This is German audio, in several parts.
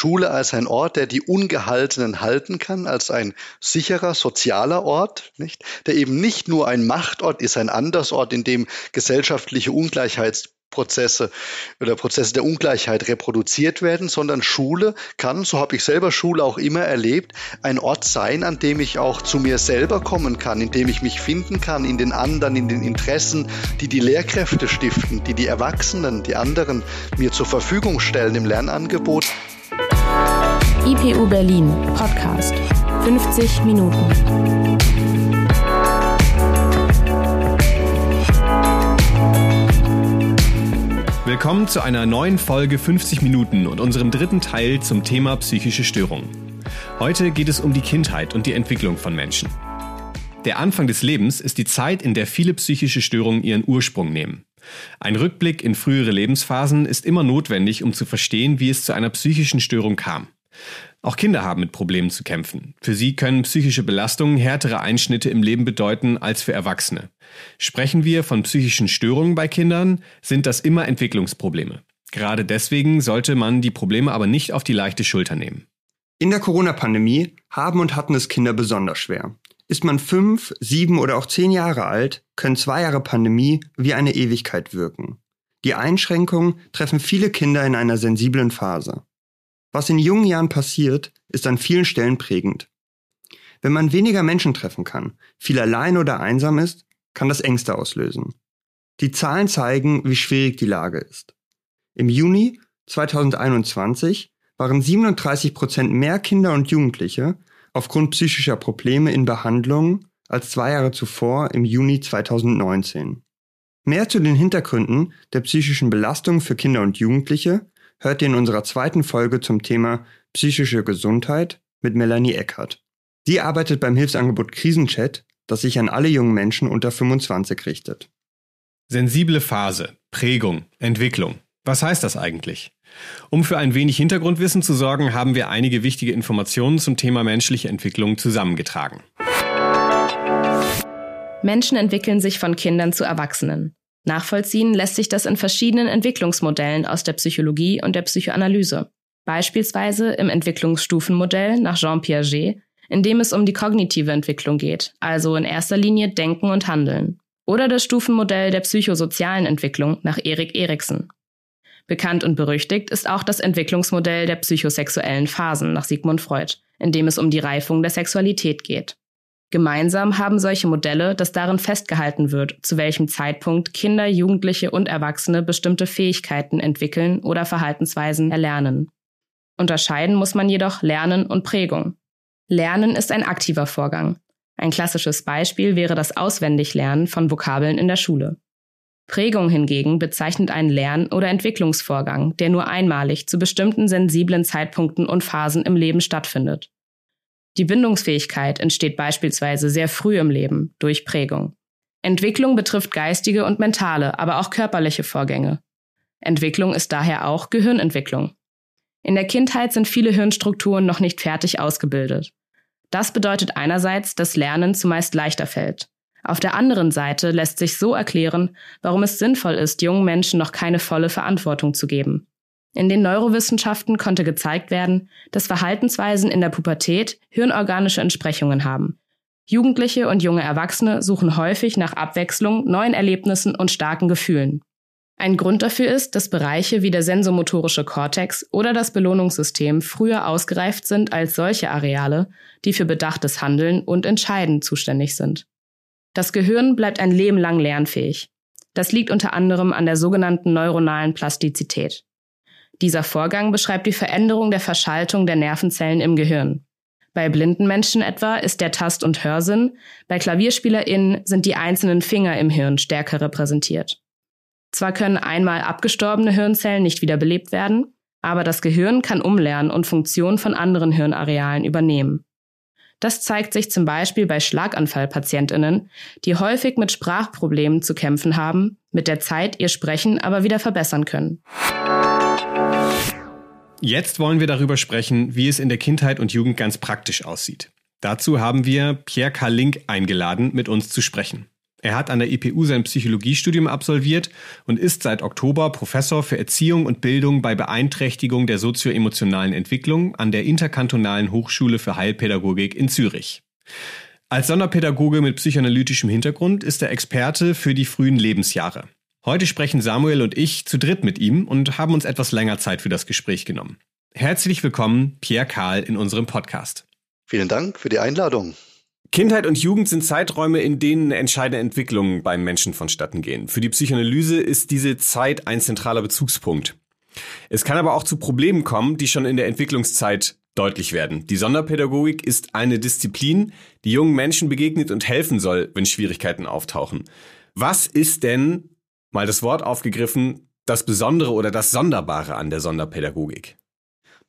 Schule als ein Ort, der die Ungehaltenen halten kann, als ein sicherer sozialer Ort, nicht? der eben nicht nur ein Machtort ist, ein Andersort, in dem gesellschaftliche Ungleichheit Prozesse oder Prozesse der Ungleichheit reproduziert werden, sondern Schule kann, so habe ich selber Schule auch immer erlebt, ein Ort sein, an dem ich auch zu mir selber kommen kann, in dem ich mich finden kann, in den anderen, in den Interessen, die die Lehrkräfte stiften, die die Erwachsenen, die anderen mir zur Verfügung stellen im Lernangebot. IPU Berlin Podcast 50 Minuten. Willkommen zu einer neuen Folge 50 Minuten und unserem dritten Teil zum Thema psychische Störungen. Heute geht es um die Kindheit und die Entwicklung von Menschen. Der Anfang des Lebens ist die Zeit, in der viele psychische Störungen ihren Ursprung nehmen. Ein Rückblick in frühere Lebensphasen ist immer notwendig, um zu verstehen, wie es zu einer psychischen Störung kam. Auch Kinder haben mit Problemen zu kämpfen. Für sie können psychische Belastungen härtere Einschnitte im Leben bedeuten als für Erwachsene. Sprechen wir von psychischen Störungen bei Kindern, sind das immer Entwicklungsprobleme. Gerade deswegen sollte man die Probleme aber nicht auf die leichte Schulter nehmen. In der Corona-Pandemie haben und hatten es Kinder besonders schwer. Ist man fünf, sieben oder auch zehn Jahre alt, können zwei Jahre Pandemie wie eine Ewigkeit wirken. Die Einschränkungen treffen viele Kinder in einer sensiblen Phase. Was in jungen Jahren passiert, ist an vielen Stellen prägend. Wenn man weniger Menschen treffen kann, viel allein oder einsam ist, kann das Ängste auslösen. Die Zahlen zeigen, wie schwierig die Lage ist. Im Juni 2021 waren 37 Prozent mehr Kinder und Jugendliche aufgrund psychischer Probleme in Behandlung als zwei Jahre zuvor im Juni 2019. Mehr zu den Hintergründen der psychischen Belastung für Kinder und Jugendliche hört ihr in unserer zweiten Folge zum Thema psychische Gesundheit mit Melanie Eckert. Sie arbeitet beim Hilfsangebot Krisenchat, das sich an alle jungen Menschen unter 25 richtet. Sensible Phase, Prägung, Entwicklung. Was heißt das eigentlich? Um für ein wenig Hintergrundwissen zu sorgen, haben wir einige wichtige Informationen zum Thema menschliche Entwicklung zusammengetragen. Menschen entwickeln sich von Kindern zu Erwachsenen. Nachvollziehen lässt sich das in verschiedenen Entwicklungsmodellen aus der Psychologie und der Psychoanalyse. Beispielsweise im Entwicklungsstufenmodell nach Jean Piaget, in dem es um die kognitive Entwicklung geht, also in erster Linie Denken und Handeln. Oder das Stufenmodell der psychosozialen Entwicklung nach Erik Eriksen. Bekannt und berüchtigt ist auch das Entwicklungsmodell der psychosexuellen Phasen nach Sigmund Freud, in dem es um die Reifung der Sexualität geht. Gemeinsam haben solche Modelle, dass darin festgehalten wird, zu welchem Zeitpunkt Kinder, Jugendliche und Erwachsene bestimmte Fähigkeiten entwickeln oder Verhaltensweisen erlernen. Unterscheiden muss man jedoch Lernen und Prägung. Lernen ist ein aktiver Vorgang. Ein klassisches Beispiel wäre das Auswendiglernen von Vokabeln in der Schule. Prägung hingegen bezeichnet einen Lern- oder Entwicklungsvorgang, der nur einmalig zu bestimmten sensiblen Zeitpunkten und Phasen im Leben stattfindet. Die Bindungsfähigkeit entsteht beispielsweise sehr früh im Leben durch Prägung. Entwicklung betrifft geistige und mentale, aber auch körperliche Vorgänge. Entwicklung ist daher auch Gehirnentwicklung. In der Kindheit sind viele Hirnstrukturen noch nicht fertig ausgebildet. Das bedeutet einerseits, dass Lernen zumeist leichter fällt. Auf der anderen Seite lässt sich so erklären, warum es sinnvoll ist, jungen Menschen noch keine volle Verantwortung zu geben. In den Neurowissenschaften konnte gezeigt werden, dass Verhaltensweisen in der Pubertät hirnorganische Entsprechungen haben. Jugendliche und junge Erwachsene suchen häufig nach Abwechslung, neuen Erlebnissen und starken Gefühlen. Ein Grund dafür ist, dass Bereiche wie der sensomotorische Kortex oder das Belohnungssystem früher ausgereift sind als solche Areale, die für bedachtes Handeln und Entscheiden zuständig sind. Das Gehirn bleibt ein Leben lang lernfähig. Das liegt unter anderem an der sogenannten neuronalen Plastizität. Dieser Vorgang beschreibt die Veränderung der Verschaltung der Nervenzellen im Gehirn. Bei blinden Menschen etwa ist der Tast- und Hörsinn, bei KlavierspielerInnen sind die einzelnen Finger im Hirn stärker repräsentiert. Zwar können einmal abgestorbene Hirnzellen nicht wiederbelebt werden, aber das Gehirn kann umlernen und Funktionen von anderen Hirnarealen übernehmen. Das zeigt sich zum Beispiel bei Schlaganfallpatientinnen, die häufig mit Sprachproblemen zu kämpfen haben, mit der Zeit ihr Sprechen aber wieder verbessern können. Jetzt wollen wir darüber sprechen, wie es in der Kindheit und Jugend ganz praktisch aussieht. Dazu haben wir Pierre K. Link eingeladen, mit uns zu sprechen. Er hat an der IPU sein Psychologiestudium absolviert und ist seit Oktober Professor für Erziehung und Bildung bei Beeinträchtigung der sozioemotionalen Entwicklung an der Interkantonalen Hochschule für Heilpädagogik in Zürich. Als Sonderpädagoge mit psychoanalytischem Hintergrund ist er Experte für die frühen Lebensjahre. Heute sprechen Samuel und ich zu dritt mit ihm und haben uns etwas länger Zeit für das Gespräch genommen. Herzlich willkommen, Pierre Karl, in unserem Podcast. Vielen Dank für die Einladung. Kindheit und Jugend sind Zeiträume, in denen entscheidende Entwicklungen beim Menschen vonstatten gehen. Für die Psychoanalyse ist diese Zeit ein zentraler Bezugspunkt. Es kann aber auch zu Problemen kommen, die schon in der Entwicklungszeit deutlich werden. Die Sonderpädagogik ist eine Disziplin, die jungen Menschen begegnet und helfen soll, wenn Schwierigkeiten auftauchen. Was ist denn, mal das Wort aufgegriffen, das Besondere oder das Sonderbare an der Sonderpädagogik?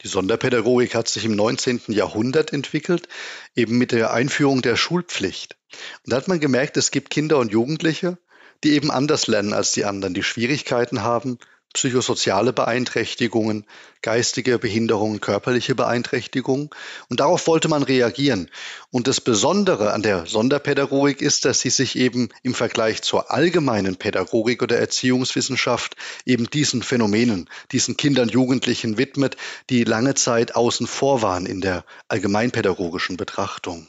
Die Sonderpädagogik hat sich im 19. Jahrhundert entwickelt, eben mit der Einführung der Schulpflicht. Und da hat man gemerkt, es gibt Kinder und Jugendliche, die eben anders lernen als die anderen, die Schwierigkeiten haben, psychosoziale Beeinträchtigungen, geistige Behinderungen, körperliche Beeinträchtigungen. Und darauf wollte man reagieren. Und das Besondere an der Sonderpädagogik ist, dass sie sich eben im Vergleich zur allgemeinen Pädagogik oder Erziehungswissenschaft eben diesen Phänomenen, diesen Kindern, Jugendlichen widmet, die lange Zeit außen vor waren in der allgemeinpädagogischen Betrachtung.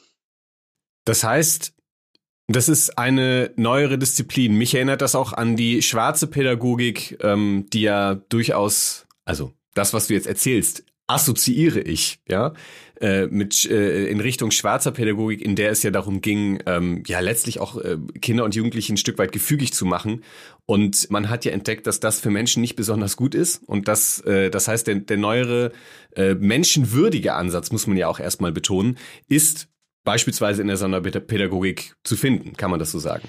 Das heißt, das ist eine neuere Disziplin. Mich erinnert das auch an die schwarze Pädagogik, ähm, die ja durchaus, also das, was du jetzt erzählst, assoziiere ich, ja, äh, mit äh, in Richtung schwarzer Pädagogik, in der es ja darum ging, ähm, ja letztlich auch äh, Kinder und Jugendliche ein Stück weit gefügig zu machen. Und man hat ja entdeckt, dass das für Menschen nicht besonders gut ist. Und das, äh, das heißt, der, der neuere äh, menschenwürdige Ansatz, muss man ja auch erstmal betonen, ist beispielsweise in der Sonderpädagogik zu finden, kann man das so sagen?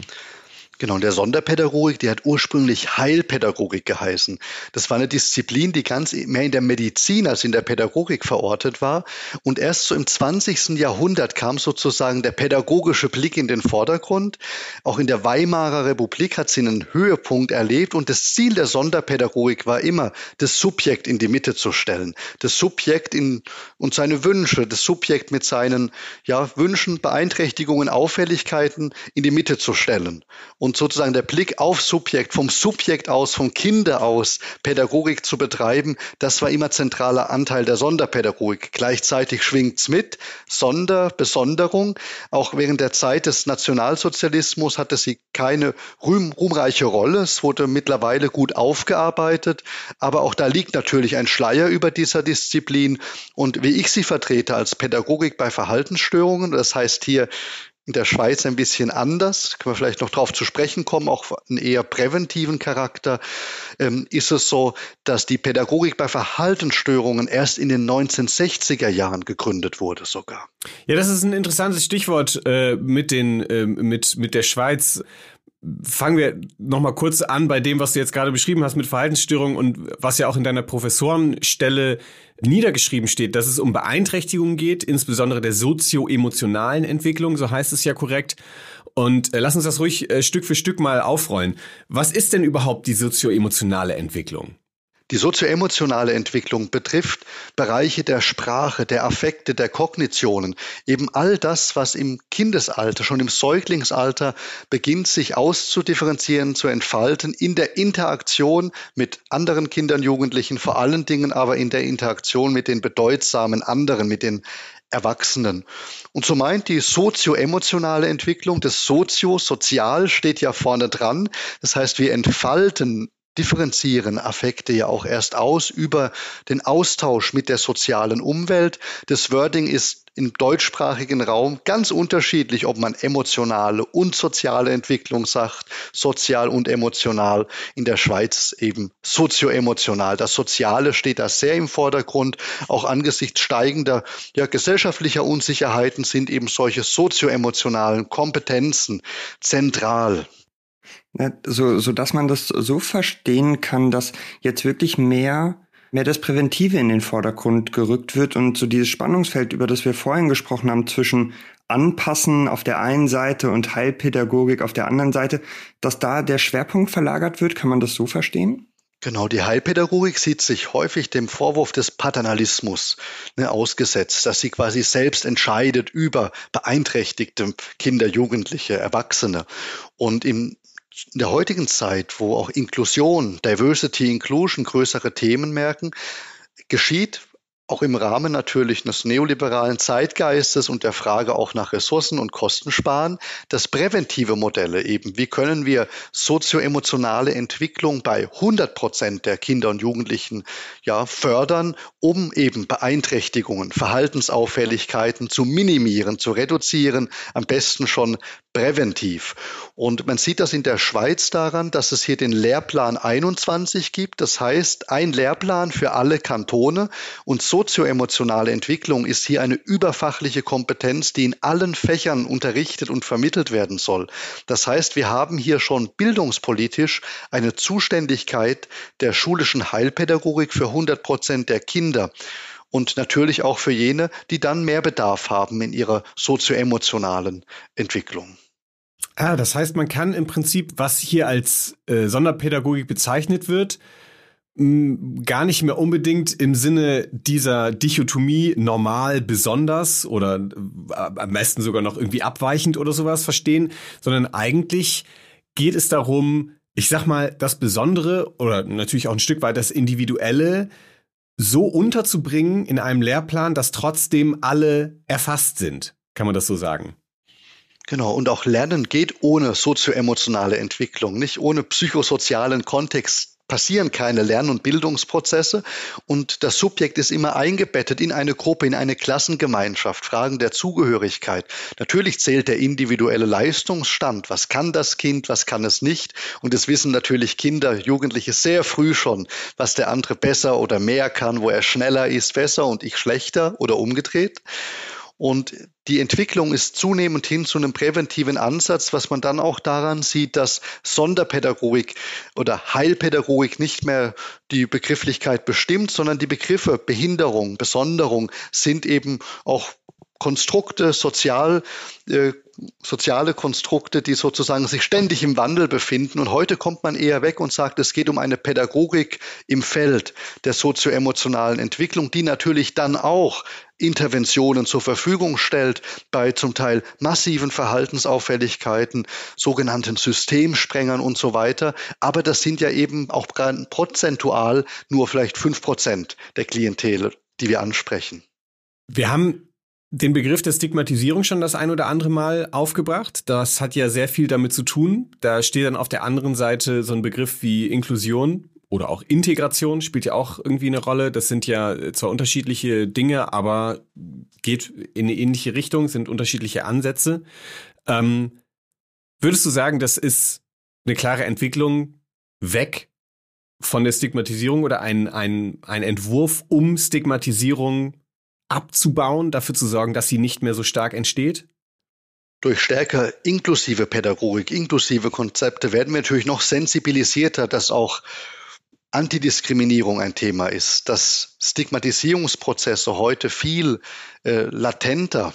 Genau, und der Sonderpädagogik, die hat ursprünglich Heilpädagogik geheißen. Das war eine Disziplin, die ganz mehr in der Medizin als in der Pädagogik verortet war. Und erst so im 20. Jahrhundert kam sozusagen der pädagogische Blick in den Vordergrund. Auch in der Weimarer Republik hat sie einen Höhepunkt erlebt. Und das Ziel der Sonderpädagogik war immer, das Subjekt in die Mitte zu stellen. Das Subjekt in, und seine Wünsche, das Subjekt mit seinen ja, Wünschen, Beeinträchtigungen, Auffälligkeiten in die Mitte zu stellen und sozusagen der Blick auf Subjekt, vom Subjekt aus, vom Kinder aus, Pädagogik zu betreiben, das war immer zentraler Anteil der Sonderpädagogik. Gleichzeitig schwingt's mit, Sonder, Besonderung. Auch während der Zeit des Nationalsozialismus hatte sie keine ruhm, ruhmreiche Rolle. Es wurde mittlerweile gut aufgearbeitet, aber auch da liegt natürlich ein Schleier über dieser Disziplin. Und wie ich sie vertrete als Pädagogik bei Verhaltensstörungen, das heißt hier der Schweiz ein bisschen anders, können wir vielleicht noch darauf zu sprechen kommen, auch einen eher präventiven Charakter, ähm, ist es so, dass die Pädagogik bei Verhaltensstörungen erst in den 1960er Jahren gegründet wurde sogar. Ja, das ist ein interessantes Stichwort äh, mit, den, äh, mit, mit der Schweiz. Fangen wir noch mal kurz an bei dem, was du jetzt gerade beschrieben hast mit Verhaltensstörungen und was ja auch in deiner Professorenstelle niedergeschrieben steht, dass es um Beeinträchtigungen geht, insbesondere der sozio-emotionalen Entwicklung, so heißt es ja korrekt. Und äh, lass uns das ruhig äh, Stück für Stück mal aufrollen. Was ist denn überhaupt die sozio-emotionale Entwicklung? Die sozioemotionale Entwicklung betrifft Bereiche der Sprache, der Affekte, der Kognitionen, eben all das, was im Kindesalter, schon im Säuglingsalter beginnt, sich auszudifferenzieren, zu entfalten, in der Interaktion mit anderen Kindern, Jugendlichen, vor allen Dingen aber in der Interaktion mit den bedeutsamen anderen, mit den Erwachsenen. Und so meint die sozioemotionale Entwicklung, das Sozio, sozial steht ja vorne dran. Das heißt, wir entfalten differenzieren Affekte ja auch erst aus über den Austausch mit der sozialen Umwelt. Das Wording ist im deutschsprachigen Raum ganz unterschiedlich, ob man emotionale und soziale Entwicklung sagt, sozial und emotional. In der Schweiz eben sozioemotional. Das Soziale steht da sehr im Vordergrund. Auch angesichts steigender ja, gesellschaftlicher Unsicherheiten sind eben solche sozioemotionalen Kompetenzen zentral. So, so dass man das so verstehen kann, dass jetzt wirklich mehr mehr das Präventive in den Vordergrund gerückt wird und so dieses Spannungsfeld, über das wir vorhin gesprochen haben, zwischen Anpassen auf der einen Seite und Heilpädagogik auf der anderen Seite, dass da der Schwerpunkt verlagert wird, kann man das so verstehen? Genau, die Heilpädagogik sieht sich häufig dem Vorwurf des Paternalismus ne, ausgesetzt, dass sie quasi selbst entscheidet über beeinträchtigte Kinder, Jugendliche, Erwachsene. Und in in der heutigen Zeit, wo auch Inklusion, Diversity, Inclusion größere Themen merken, geschieht auch im Rahmen natürlich des neoliberalen Zeitgeistes und der Frage auch nach Ressourcen und Kostensparen, dass präventive Modelle eben, wie können wir sozioemotionale Entwicklung bei 100 Prozent der Kinder und Jugendlichen ja fördern, um eben Beeinträchtigungen, Verhaltensauffälligkeiten zu minimieren, zu reduzieren, am besten schon präventiv. Und man sieht das in der Schweiz daran, dass es hier den Lehrplan 21 gibt. Das heißt, ein Lehrplan für alle Kantone und sozioemotionale Entwicklung ist hier eine überfachliche Kompetenz, die in allen Fächern unterrichtet und vermittelt werden soll. Das heißt, wir haben hier schon bildungspolitisch eine Zuständigkeit der schulischen Heilpädagogik für 100 Prozent der Kinder und natürlich auch für jene, die dann mehr Bedarf haben in ihrer sozioemotionalen Entwicklung. Ah, das heißt, man kann im Prinzip, was hier als äh, Sonderpädagogik bezeichnet wird, gar nicht mehr unbedingt im Sinne dieser Dichotomie normal besonders oder äh, am besten sogar noch irgendwie abweichend oder sowas verstehen, sondern eigentlich geht es darum, ich sag mal, das Besondere oder natürlich auch ein Stück weit das Individuelle so unterzubringen in einem Lehrplan, dass trotzdem alle erfasst sind. Kann man das so sagen? Genau, und auch Lernen geht ohne sozioemotionale Entwicklung, nicht ohne psychosozialen Kontext passieren keine Lern- und Bildungsprozesse und das Subjekt ist immer eingebettet in eine Gruppe, in eine Klassengemeinschaft, Fragen der Zugehörigkeit. Natürlich zählt der individuelle Leistungsstand. Was kann das Kind, was kann es nicht? Und es wissen natürlich Kinder, Jugendliche sehr früh schon, was der andere besser oder mehr kann, wo er schneller ist, besser und ich schlechter oder umgedreht. Und die Entwicklung ist zunehmend hin zu einem präventiven Ansatz, was man dann auch daran sieht, dass Sonderpädagogik oder Heilpädagogik nicht mehr die Begrifflichkeit bestimmt, sondern die Begriffe Behinderung, Besonderung sind eben auch Konstrukte, sozial, äh, soziale Konstrukte, die sozusagen sich ständig im Wandel befinden. Und heute kommt man eher weg und sagt, es geht um eine Pädagogik im Feld der sozioemotionalen Entwicklung, die natürlich dann auch Interventionen zur Verfügung stellt bei zum Teil massiven Verhaltensauffälligkeiten, sogenannten Systemsprengern und so weiter. Aber das sind ja eben auch prozentual nur vielleicht fünf Prozent der Klientel, die wir ansprechen. Wir haben den Begriff der Stigmatisierung schon das ein oder andere Mal aufgebracht. Das hat ja sehr viel damit zu tun. Da steht dann auf der anderen Seite so ein Begriff wie Inklusion oder auch Integration spielt ja auch irgendwie eine Rolle. Das sind ja zwar unterschiedliche Dinge, aber geht in eine ähnliche Richtung, sind unterschiedliche Ansätze. Ähm, würdest du sagen, das ist eine klare Entwicklung weg von der Stigmatisierung oder ein, ein, ein Entwurf, um Stigmatisierung abzubauen, dafür zu sorgen, dass sie nicht mehr so stark entsteht? Durch stärker inklusive Pädagogik, inklusive Konzepte werden wir natürlich noch sensibilisierter, dass auch Antidiskriminierung ein Thema ist, dass Stigmatisierungsprozesse heute viel äh, latenter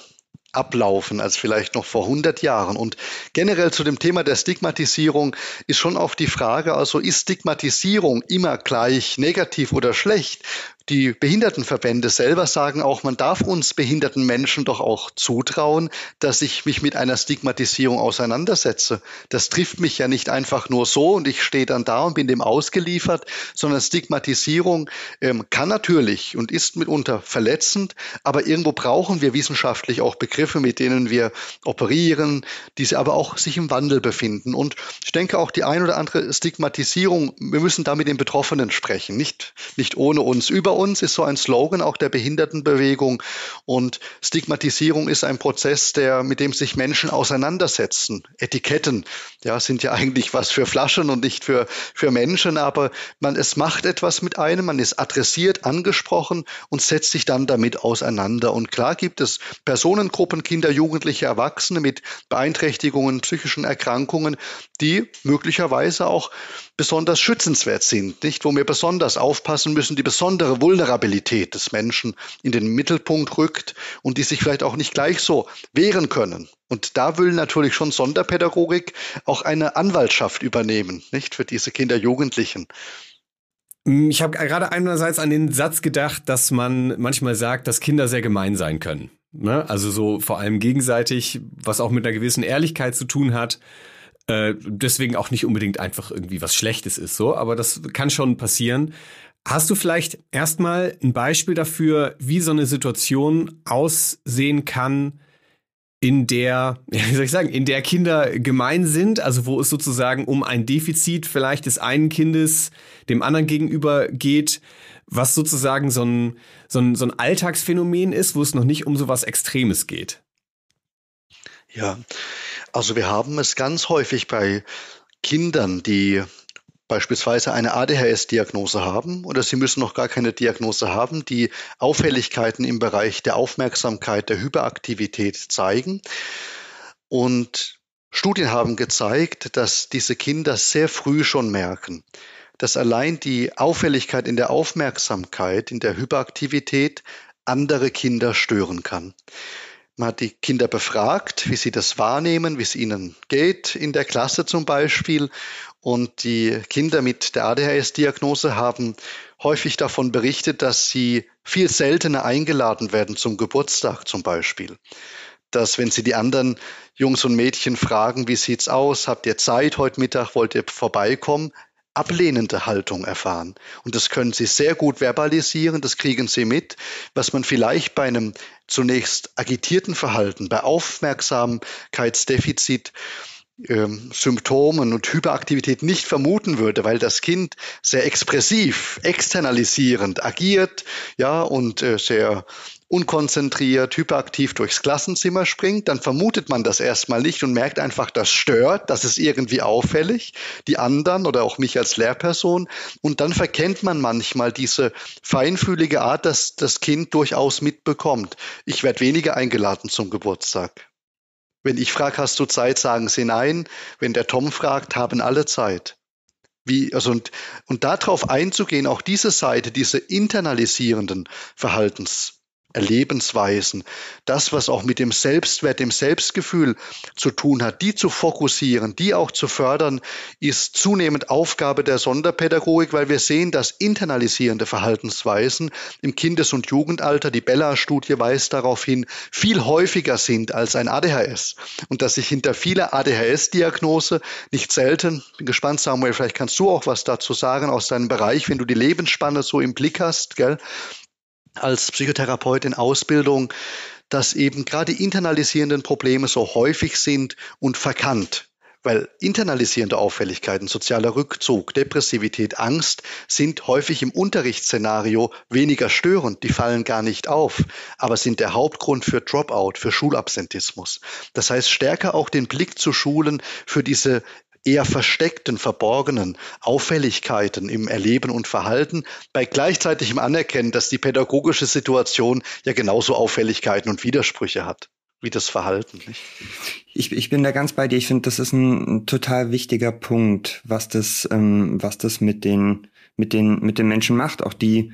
ablaufen als vielleicht noch vor 100 Jahren. Und generell zu dem Thema der Stigmatisierung ist schon auch die Frage, also ist Stigmatisierung immer gleich negativ oder schlecht? Die Behindertenverbände selber sagen auch, man darf uns behinderten Menschen doch auch zutrauen, dass ich mich mit einer Stigmatisierung auseinandersetze. Das trifft mich ja nicht einfach nur so und ich stehe dann da und bin dem ausgeliefert, sondern Stigmatisierung ähm, kann natürlich und ist mitunter verletzend, aber irgendwo brauchen wir wissenschaftlich auch Begriffe, mit denen wir operieren, diese aber auch sich im Wandel befinden. Und ich denke auch die ein oder andere Stigmatisierung, wir müssen da mit den Betroffenen sprechen, nicht, nicht ohne uns. Über uns ist so ein Slogan auch der Behindertenbewegung. Und Stigmatisierung ist ein Prozess, der, mit dem sich Menschen auseinandersetzen. Etiketten, ja, sind ja eigentlich was für Flaschen und nicht für, für Menschen, aber man, es macht etwas mit einem, man ist adressiert, angesprochen und setzt sich dann damit auseinander. Und klar gibt es Personengruppen, Kinder, Jugendliche, Erwachsene mit Beeinträchtigungen, psychischen Erkrankungen, die möglicherweise auch besonders schützenswert sind, nicht? Wo wir besonders aufpassen müssen, die besondere Vulnerabilität des Menschen in den Mittelpunkt rückt und die sich vielleicht auch nicht gleich so wehren können. Und da will natürlich schon Sonderpädagogik auch eine Anwaltschaft übernehmen, nicht? Für diese Kinder, Jugendlichen. Hm, ich habe gerade einerseits an den Satz gedacht, dass man manchmal sagt, dass Kinder sehr gemein sein können. Ne? Also so vor allem gegenseitig, was auch mit einer gewissen Ehrlichkeit zu tun hat. Äh, deswegen auch nicht unbedingt einfach irgendwie was Schlechtes ist, so, aber das kann schon passieren. Hast du vielleicht erstmal ein Beispiel dafür, wie so eine Situation aussehen kann, in der, wie soll ich sagen, in der Kinder gemein sind, also wo es sozusagen um ein Defizit vielleicht des einen Kindes dem anderen gegenüber geht, was sozusagen so ein, so ein, so ein Alltagsphänomen ist, wo es noch nicht um so was Extremes geht. Ja, also wir haben es ganz häufig bei Kindern, die beispielsweise eine ADHS-Diagnose haben oder sie müssen noch gar keine Diagnose haben, die Auffälligkeiten im Bereich der Aufmerksamkeit, der Hyperaktivität zeigen. Und Studien haben gezeigt, dass diese Kinder sehr früh schon merken, dass allein die Auffälligkeit in der Aufmerksamkeit, in der Hyperaktivität andere Kinder stören kann. Man hat die Kinder befragt, wie sie das wahrnehmen, wie es ihnen geht in der Klasse zum Beispiel. Und die Kinder mit der ADHS-Diagnose haben häufig davon berichtet, dass sie viel seltener eingeladen werden zum Geburtstag zum Beispiel. Dass wenn sie die anderen Jungs und Mädchen fragen, wie sieht's aus, habt ihr Zeit heute Mittag, wollt ihr vorbeikommen, ablehnende Haltung erfahren. Und das können sie sehr gut verbalisieren, das kriegen sie mit, was man vielleicht bei einem zunächst agitierten Verhalten, bei Aufmerksamkeitsdefizit Symptomen und Hyperaktivität nicht vermuten würde, weil das Kind sehr expressiv, externalisierend agiert, ja, und äh, sehr unkonzentriert, hyperaktiv durchs Klassenzimmer springt, dann vermutet man das erstmal nicht und merkt einfach, das stört, das ist irgendwie auffällig, die anderen oder auch mich als Lehrperson. Und dann verkennt man manchmal diese feinfühlige Art, dass das Kind durchaus mitbekommt. Ich werde weniger eingeladen zum Geburtstag. Wenn ich frage, hast du Zeit, sagen sie nein. Wenn der Tom fragt, haben alle Zeit. Wie, also und, und darauf einzugehen, auch diese Seite, diese internalisierenden Verhaltens, Erlebensweisen, das, was auch mit dem Selbstwert, dem Selbstgefühl zu tun hat, die zu fokussieren, die auch zu fördern, ist zunehmend Aufgabe der Sonderpädagogik, weil wir sehen, dass internalisierende Verhaltensweisen im Kindes- und Jugendalter, die Bella-Studie weist darauf hin, viel häufiger sind als ein ADHS und dass sich hinter vieler ADHS-Diagnose nicht selten, bin gespannt, Samuel, vielleicht kannst du auch was dazu sagen aus deinem Bereich, wenn du die Lebensspanne so im Blick hast, gell, als Psychotherapeut in Ausbildung, dass eben gerade internalisierenden Probleme so häufig sind und verkannt. Weil internalisierende Auffälligkeiten, sozialer Rückzug, Depressivität, Angst sind häufig im Unterrichtsszenario weniger störend, die fallen gar nicht auf, aber sind der Hauptgrund für Dropout, für Schulabsentismus. Das heißt, stärker auch den Blick zu schulen für diese eher versteckten, verborgenen Auffälligkeiten im Erleben und Verhalten, bei gleichzeitigem Anerkennen, dass die pädagogische Situation ja genauso Auffälligkeiten und Widersprüche hat wie das Verhalten. Nicht? Ich, ich bin da ganz bei dir. Ich finde, das ist ein, total wichtiger Punkt, was das, ähm, was das mit den, mit den, mit den Menschen macht. Auch die,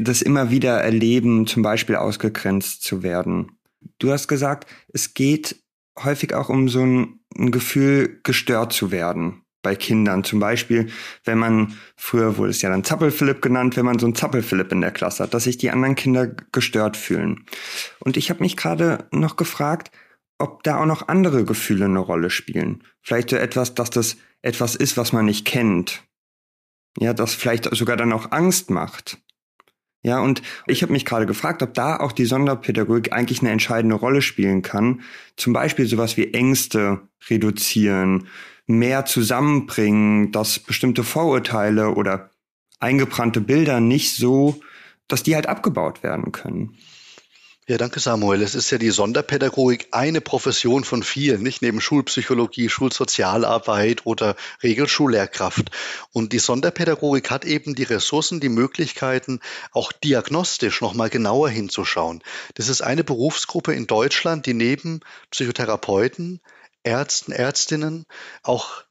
das immer wieder erleben, zum Beispiel ausgegrenzt zu werden. Du hast gesagt, es geht häufig auch um so ein, ein Gefühl, gestört zu werden bei Kindern. Zum Beispiel, wenn man, früher wurde es ja dann Zappelphilipp genannt, wenn man so ein Zappelphilipp in der Klasse hat, dass sich die anderen Kinder gestört fühlen. Und ich habe mich gerade noch gefragt, ob da auch noch andere Gefühle eine Rolle spielen. Vielleicht so etwas, dass das etwas ist, was man nicht kennt. Ja, das vielleicht sogar dann auch Angst macht. Ja, und ich habe mich gerade gefragt, ob da auch die Sonderpädagogik eigentlich eine entscheidende Rolle spielen kann. Zum Beispiel sowas wie Ängste reduzieren, mehr zusammenbringen, dass bestimmte Vorurteile oder eingebrannte Bilder nicht so, dass die halt abgebaut werden können. Ja, danke Samuel. Es ist ja die Sonderpädagogik eine Profession von vielen, nicht neben Schulpsychologie, Schulsozialarbeit oder Regelschullehrkraft. Und die Sonderpädagogik hat eben die Ressourcen, die Möglichkeiten, auch diagnostisch nochmal genauer hinzuschauen. Das ist eine Berufsgruppe in Deutschland, die neben Psychotherapeuten, Ärzten, Ärztinnen auch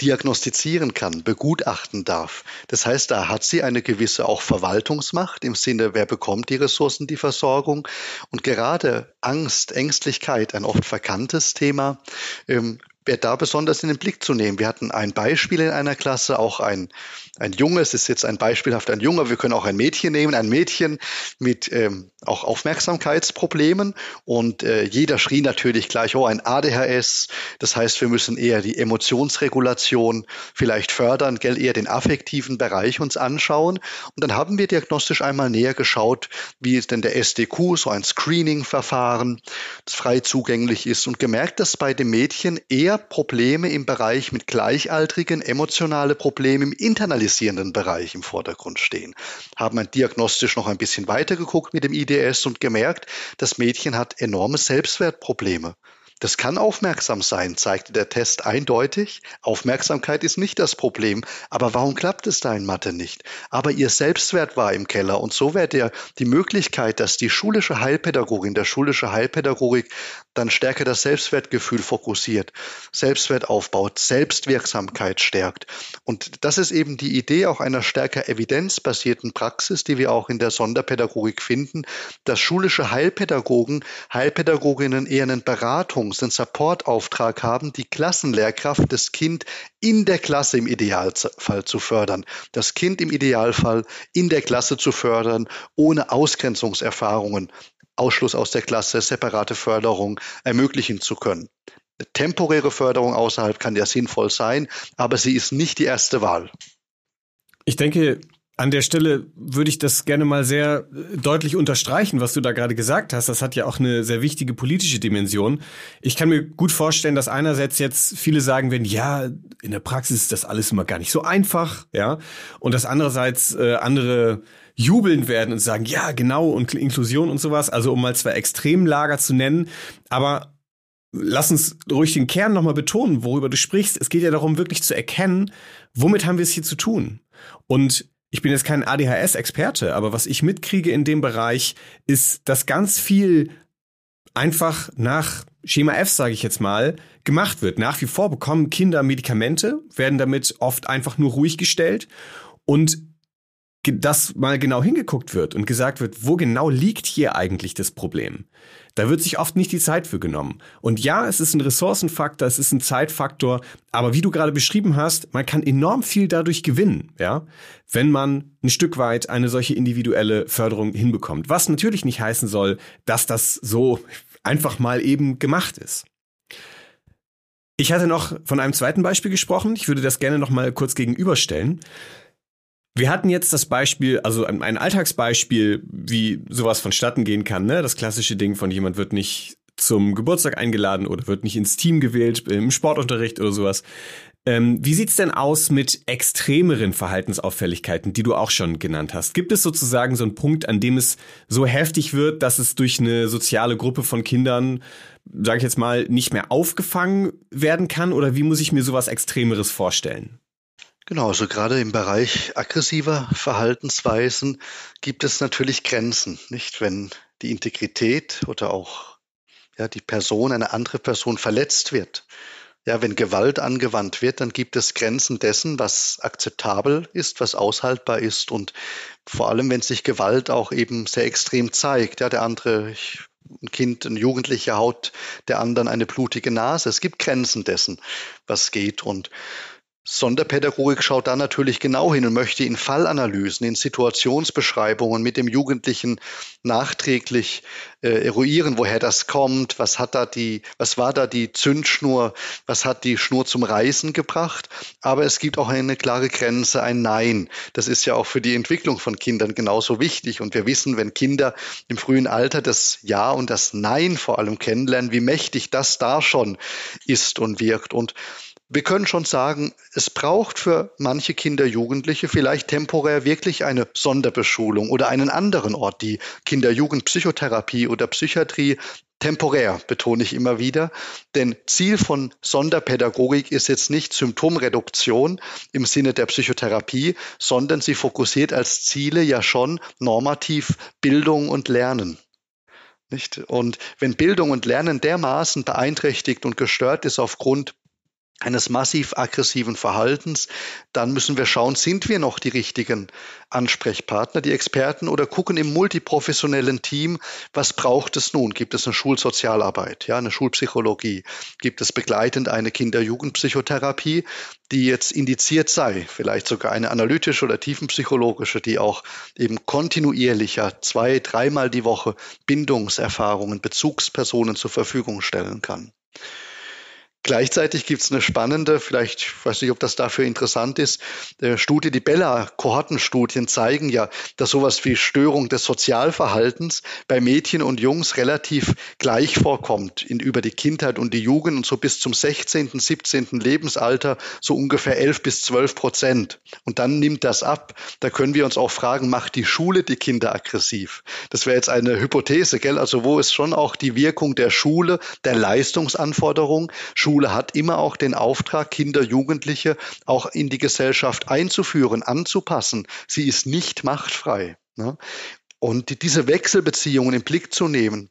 diagnostizieren kann, begutachten darf. Das heißt, da hat sie eine gewisse auch Verwaltungsmacht im Sinne, wer bekommt die Ressourcen, die Versorgung. Und gerade Angst, Ängstlichkeit, ein oft verkanntes Thema, ähm, wäre da besonders in den Blick zu nehmen. Wir hatten ein Beispiel in einer Klasse, auch ein, ein Junge, es ist jetzt ein beispielhaft ein Junge, wir können auch ein Mädchen nehmen, ein Mädchen mit ähm, auch Aufmerksamkeitsproblemen. Und äh, jeder schrie natürlich gleich, oh, ein ADHS, das heißt, wir müssen eher die Emotionsregulation vielleicht fördern, gell, eher den affektiven Bereich uns anschauen. Und dann haben wir diagnostisch einmal näher geschaut, wie ist denn der SDQ, so ein Screening-Verfahren, das frei zugänglich ist. Und gemerkt, dass bei dem Mädchen eher Probleme im Bereich mit Gleichaltrigen, emotionale Probleme im internalisierenden Bereich im Vordergrund stehen. Haben ein diagnostisch noch ein bisschen weiter geguckt mit dem IDS und gemerkt, das Mädchen hat enorme Selbstwertprobleme. Das kann aufmerksam sein, zeigte der Test eindeutig. Aufmerksamkeit ist nicht das Problem. Aber warum klappt es da in Mathe nicht? Aber ihr Selbstwert war im Keller. Und so wäre die Möglichkeit, dass die schulische Heilpädagogin, der schulische Heilpädagogik dann stärker das Selbstwertgefühl fokussiert, Selbstwert aufbaut, Selbstwirksamkeit stärkt. Und das ist eben die Idee auch einer stärker evidenzbasierten Praxis, die wir auch in der Sonderpädagogik finden, dass schulische Heilpädagogen, Heilpädagoginnen eher einen Beratungs-, einen Supportauftrag haben, die Klassenlehrkraft, das Kind in der Klasse im Idealfall zu fördern, das Kind im Idealfall in der Klasse zu fördern, ohne Ausgrenzungserfahrungen Ausschluss aus der Klasse, separate Förderung ermöglichen zu können. Temporäre Förderung außerhalb kann ja sinnvoll sein, aber sie ist nicht die erste Wahl. Ich denke, an der Stelle würde ich das gerne mal sehr äh, deutlich unterstreichen, was du da gerade gesagt hast. Das hat ja auch eine sehr wichtige politische Dimension. Ich kann mir gut vorstellen, dass einerseits jetzt viele sagen werden, ja, in der Praxis ist das alles immer gar nicht so einfach, ja, und dass andererseits äh, andere jubeln werden und sagen, ja, genau, und Inklusion und sowas. Also um mal zwei Extremlager zu nennen. Aber lass uns ruhig den Kern nochmal betonen, worüber du sprichst. Es geht ja darum, wirklich zu erkennen, womit haben wir es hier zu tun. Und ich bin jetzt kein ADHS-Experte, aber was ich mitkriege in dem Bereich ist, dass ganz viel einfach nach Schema F, sage ich jetzt mal, gemacht wird. Nach wie vor bekommen Kinder Medikamente, werden damit oft einfach nur ruhig gestellt und dass mal genau hingeguckt wird und gesagt wird, wo genau liegt hier eigentlich das Problem? Da wird sich oft nicht die Zeit für genommen. Und ja, es ist ein Ressourcenfaktor, es ist ein Zeitfaktor, aber wie du gerade beschrieben hast, man kann enorm viel dadurch gewinnen, ja, wenn man ein Stück weit eine solche individuelle Förderung hinbekommt. Was natürlich nicht heißen soll, dass das so einfach mal eben gemacht ist. Ich hatte noch von einem zweiten Beispiel gesprochen. Ich würde das gerne noch mal kurz gegenüberstellen. Wir hatten jetzt das Beispiel, also ein Alltagsbeispiel, wie sowas vonstatten gehen kann, ne? Das klassische Ding von jemand wird nicht zum Geburtstag eingeladen oder wird nicht ins Team gewählt im Sportunterricht oder sowas. Ähm, wie sieht's denn aus mit extremeren Verhaltensauffälligkeiten, die du auch schon genannt hast? Gibt es sozusagen so einen Punkt, an dem es so heftig wird, dass es durch eine soziale Gruppe von Kindern, sage ich jetzt mal, nicht mehr aufgefangen werden kann? Oder wie muss ich mir sowas Extremeres vorstellen? Genau, also gerade im Bereich aggressiver Verhaltensweisen gibt es natürlich Grenzen, nicht? Wenn die Integrität oder auch ja, die Person, eine andere Person verletzt wird. Ja, wenn Gewalt angewandt wird, dann gibt es Grenzen dessen, was akzeptabel ist, was aushaltbar ist und vor allem, wenn sich Gewalt auch eben sehr extrem zeigt. Ja, der andere, ein Kind, ein Jugendlicher haut der anderen eine blutige Nase. Es gibt Grenzen dessen, was geht und Sonderpädagogik schaut da natürlich genau hin und möchte in Fallanalysen, in Situationsbeschreibungen mit dem Jugendlichen nachträglich äh, eruieren, woher das kommt, was hat da die, was war da die Zündschnur, was hat die Schnur zum Reißen gebracht. Aber es gibt auch eine klare Grenze, ein Nein. Das ist ja auch für die Entwicklung von Kindern genauso wichtig. Und wir wissen, wenn Kinder im frühen Alter das Ja und das Nein vor allem kennenlernen, wie mächtig das da schon ist und wirkt. Und wir können schon sagen, es braucht für manche Kinder, Jugendliche vielleicht temporär wirklich eine Sonderbeschulung oder einen anderen Ort, die Kinder-Jugend-Psychotherapie oder Psychiatrie. Temporär betone ich immer wieder, denn Ziel von Sonderpädagogik ist jetzt nicht Symptomreduktion im Sinne der Psychotherapie, sondern sie fokussiert als Ziele ja schon normativ Bildung und Lernen. Nicht? Und wenn Bildung und Lernen dermaßen beeinträchtigt und gestört ist aufgrund eines massiv aggressiven Verhaltens, dann müssen wir schauen, sind wir noch die richtigen Ansprechpartner, die Experten oder gucken im multiprofessionellen Team, was braucht es nun? Gibt es eine Schulsozialarbeit, ja, eine Schulpsychologie? Gibt es begleitend eine Kinder-Jugendpsychotherapie, die jetzt indiziert sei? Vielleicht sogar eine analytische oder tiefenpsychologische, die auch eben kontinuierlicher zwei, dreimal die Woche Bindungserfahrungen, Bezugspersonen zur Verfügung stellen kann. Gleichzeitig gibt es eine spannende, vielleicht, ich weiß nicht, ob das dafür interessant ist, äh, Studie, die Bella-Kohortenstudien zeigen ja, dass sowas wie Störung des Sozialverhaltens bei Mädchen und Jungs relativ gleich vorkommt in, über die Kindheit und die Jugend und so bis zum 16., 17. Lebensalter so ungefähr 11 bis 12 Prozent. Und dann nimmt das ab. Da können wir uns auch fragen, macht die Schule die Kinder aggressiv? Das wäre jetzt eine Hypothese, gell? Also wo ist schon auch die Wirkung der Schule, der Leistungsanforderung? Schule hat immer auch den Auftrag, Kinder, Jugendliche auch in die Gesellschaft einzuführen, anzupassen. Sie ist nicht machtfrei. Ne? Und diese Wechselbeziehungen im Blick zu nehmen,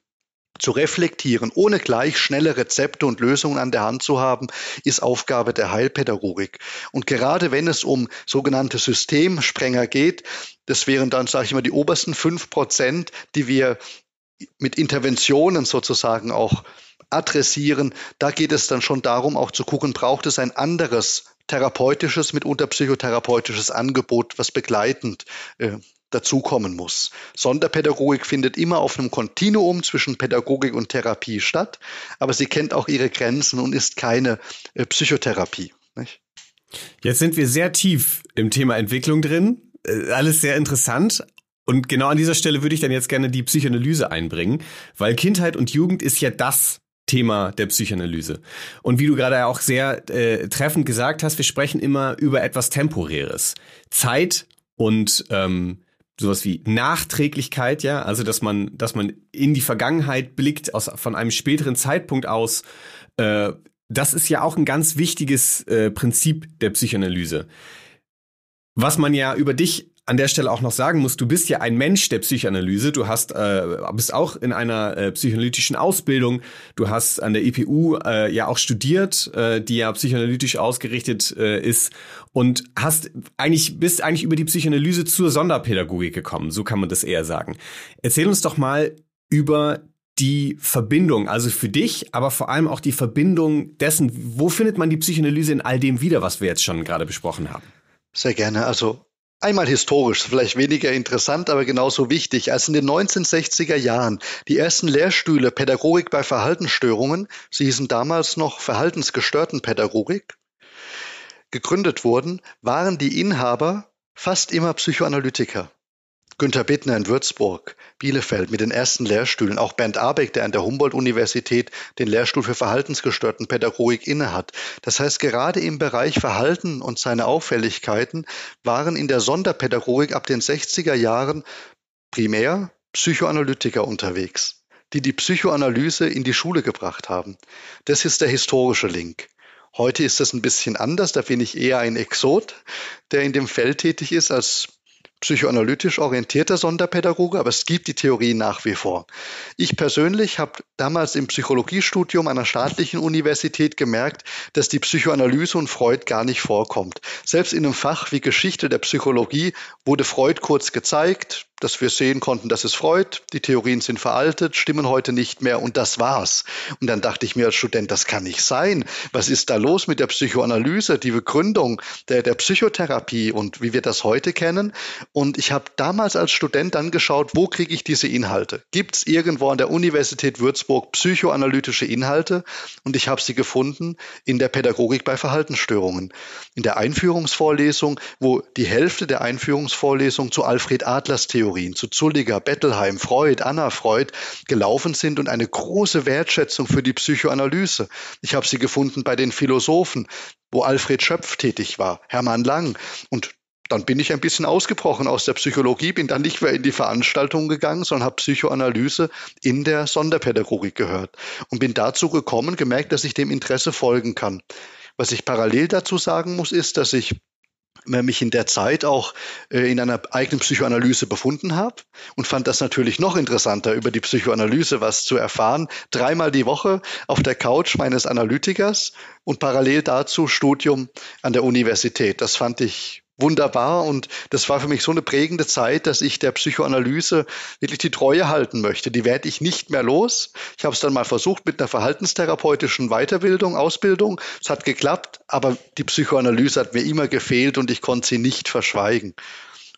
zu reflektieren, ohne gleich schnelle Rezepte und Lösungen an der Hand zu haben, ist Aufgabe der Heilpädagogik. Und gerade wenn es um sogenannte Systemsprenger geht, das wären dann, sage ich mal, die obersten fünf Prozent, die wir mit Interventionen sozusagen auch adressieren. Da geht es dann schon darum, auch zu gucken, braucht es ein anderes therapeutisches, mitunter psychotherapeutisches Angebot, was begleitend äh, dazukommen muss. Sonderpädagogik findet immer auf einem Kontinuum zwischen Pädagogik und Therapie statt, aber sie kennt auch ihre Grenzen und ist keine äh, Psychotherapie. Nicht? Jetzt sind wir sehr tief im Thema Entwicklung drin. Äh, alles sehr interessant. Und genau an dieser Stelle würde ich dann jetzt gerne die Psychoanalyse einbringen, weil Kindheit und Jugend ist ja das Thema der Psychoanalyse. Und wie du gerade auch sehr äh, treffend gesagt hast, wir sprechen immer über etwas Temporäres. Zeit und ähm, sowas wie Nachträglichkeit, ja, also dass man, dass man in die Vergangenheit blickt aus von einem späteren Zeitpunkt aus. Äh, das ist ja auch ein ganz wichtiges äh, Prinzip der Psychoanalyse. Was man ja über dich an der Stelle auch noch sagen muss, du bist ja ein Mensch der Psychoanalyse. Du hast, äh, bist auch in einer äh, psychoanalytischen Ausbildung. Du hast an der EPU äh, ja auch studiert, äh, die ja psychoanalytisch ausgerichtet äh, ist und hast eigentlich bist eigentlich über die Psychoanalyse zur Sonderpädagogik gekommen. So kann man das eher sagen. Erzähl uns doch mal über die Verbindung, also für dich, aber vor allem auch die Verbindung dessen, wo findet man die Psychoanalyse in all dem wieder, was wir jetzt schon gerade besprochen haben? Sehr gerne. Also Einmal historisch, vielleicht weniger interessant, aber genauso wichtig. Als in den 1960er Jahren die ersten Lehrstühle Pädagogik bei Verhaltensstörungen, sie hießen damals noch verhaltensgestörten Pädagogik, gegründet wurden, waren die Inhaber fast immer Psychoanalytiker. Günter Bittner in Würzburg, Bielefeld mit den ersten Lehrstühlen, auch Bernd Abeck, der an der Humboldt-Universität den Lehrstuhl für verhaltensgestörten Pädagogik innehat. Das heißt, gerade im Bereich Verhalten und seine Auffälligkeiten waren in der Sonderpädagogik ab den 60er Jahren primär Psychoanalytiker unterwegs, die die Psychoanalyse in die Schule gebracht haben. Das ist der historische Link. Heute ist das ein bisschen anders, da bin ich eher ein Exot, der in dem Feld tätig ist als psychoanalytisch orientierter Sonderpädagoge, aber es gibt die Theorie nach wie vor. Ich persönlich habe damals im Psychologiestudium einer staatlichen Universität gemerkt, dass die Psychoanalyse und Freud gar nicht vorkommt. Selbst in einem Fach wie Geschichte der Psychologie wurde Freud kurz gezeigt, dass wir sehen konnten, das ist Freud, die Theorien sind veraltet, stimmen heute nicht mehr und das war's. Und dann dachte ich mir als Student, das kann nicht sein. Was ist da los mit der Psychoanalyse, die Begründung der, der Psychotherapie und wie wir das heute kennen? Und ich habe damals als Student dann geschaut, wo kriege ich diese Inhalte? Gibt es irgendwo an der Universität Würzburg psychoanalytische Inhalte? Und ich habe sie gefunden in der Pädagogik bei Verhaltensstörungen. In der Einführungsvorlesung, wo die Hälfte der Einführungsvorlesung zu Alfred Adlers Theorie Theorien zu Zulliger, Bettelheim, Freud, Anna Freud gelaufen sind und eine große Wertschätzung für die Psychoanalyse. Ich habe sie gefunden bei den Philosophen, wo Alfred Schöpf tätig war, Hermann Lang und dann bin ich ein bisschen ausgebrochen aus der Psychologie, bin dann nicht mehr in die Veranstaltung gegangen, sondern habe Psychoanalyse in der Sonderpädagogik gehört und bin dazu gekommen, gemerkt, dass ich dem Interesse folgen kann. Was ich parallel dazu sagen muss, ist, dass ich mich in der Zeit auch äh, in einer eigenen Psychoanalyse befunden habe und fand das natürlich noch interessanter, über die Psychoanalyse was zu erfahren. Dreimal die Woche auf der Couch meines Analytikers und parallel dazu Studium an der Universität. Das fand ich wunderbar und das war für mich so eine prägende Zeit, dass ich der Psychoanalyse wirklich die Treue halten möchte. Die werde ich nicht mehr los. Ich habe es dann mal versucht mit einer verhaltenstherapeutischen Weiterbildung, Ausbildung. Es hat geklappt, aber die Psychoanalyse hat mir immer gefehlt und ich konnte sie nicht verschweigen.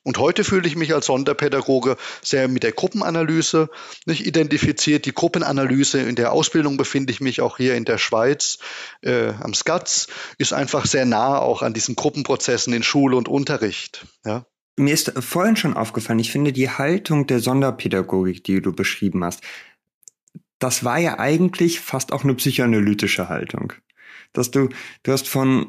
Und heute fühle ich mich als Sonderpädagoge sehr mit der Gruppenanalyse nicht identifiziert. Die Gruppenanalyse in der Ausbildung befinde ich mich auch hier in der Schweiz äh, am SCATS, ist einfach sehr nah auch an diesen Gruppenprozessen in Schule und Unterricht. Ja. Mir ist vorhin schon aufgefallen, ich finde die Haltung der Sonderpädagogik, die du beschrieben hast, das war ja eigentlich fast auch eine psychoanalytische Haltung. Dass du, du hast von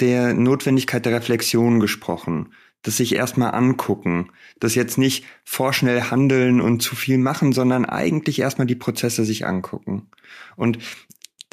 der Notwendigkeit der Reflexion gesprochen das sich erstmal angucken, das jetzt nicht vorschnell handeln und zu viel machen, sondern eigentlich erstmal die Prozesse sich angucken. Und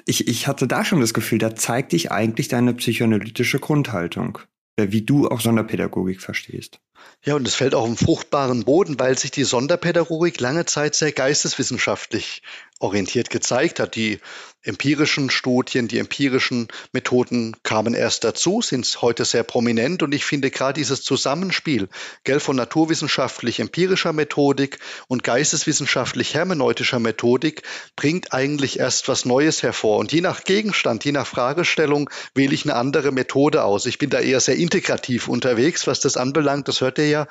ich, ich hatte da schon das Gefühl, da zeigt dich eigentlich deine psychoanalytische Grundhaltung, äh, wie du auch Sonderpädagogik verstehst. Ja, und es fällt auch im fruchtbaren Boden, weil sich die Sonderpädagogik lange Zeit sehr geisteswissenschaftlich orientiert gezeigt hat. Die empirischen Studien, die empirischen Methoden kamen erst dazu, sind heute sehr prominent und ich finde gerade dieses Zusammenspiel gell, von naturwissenschaftlich-empirischer Methodik und geisteswissenschaftlich-hermeneutischer Methodik bringt eigentlich erst was Neues hervor. Und je nach Gegenstand, je nach Fragestellung wähle ich eine andere Methode aus. Ich bin da eher sehr integrativ unterwegs, was das anbelangt. Das hört ihr ja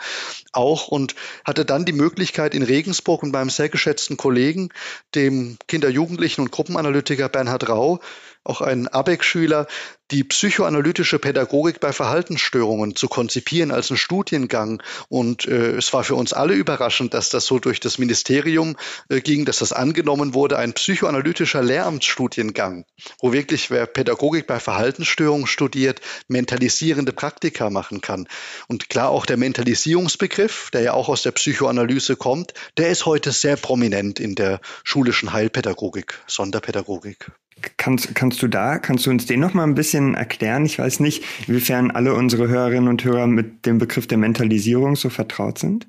auch und hatte dann die Möglichkeit in Regensburg und beim sehr geschätzten Kollegen, dem Kinder-, Jugendlichen und Gruppenanalytiker Bernhard Rau, auch ein ABEC-Schüler, die psychoanalytische Pädagogik bei Verhaltensstörungen zu konzipieren als einen Studiengang. Und äh, es war für uns alle überraschend, dass das so durch das Ministerium äh, ging, dass das angenommen wurde, ein psychoanalytischer Lehramtsstudiengang, wo wirklich wer Pädagogik bei Verhaltensstörungen studiert, mentalisierende Praktika machen kann. Und klar auch der Mentalisierungsbegriff, der ja auch aus der Psychoanalyse kommt, der ist heute sehr prominent in der schulischen Heilpädagogik, Sonderpädagogik. Kannst, kannst du da, kannst du uns den noch mal ein bisschen erklären? Ich weiß nicht, inwiefern alle unsere Hörerinnen und Hörer mit dem Begriff der Mentalisierung so vertraut sind.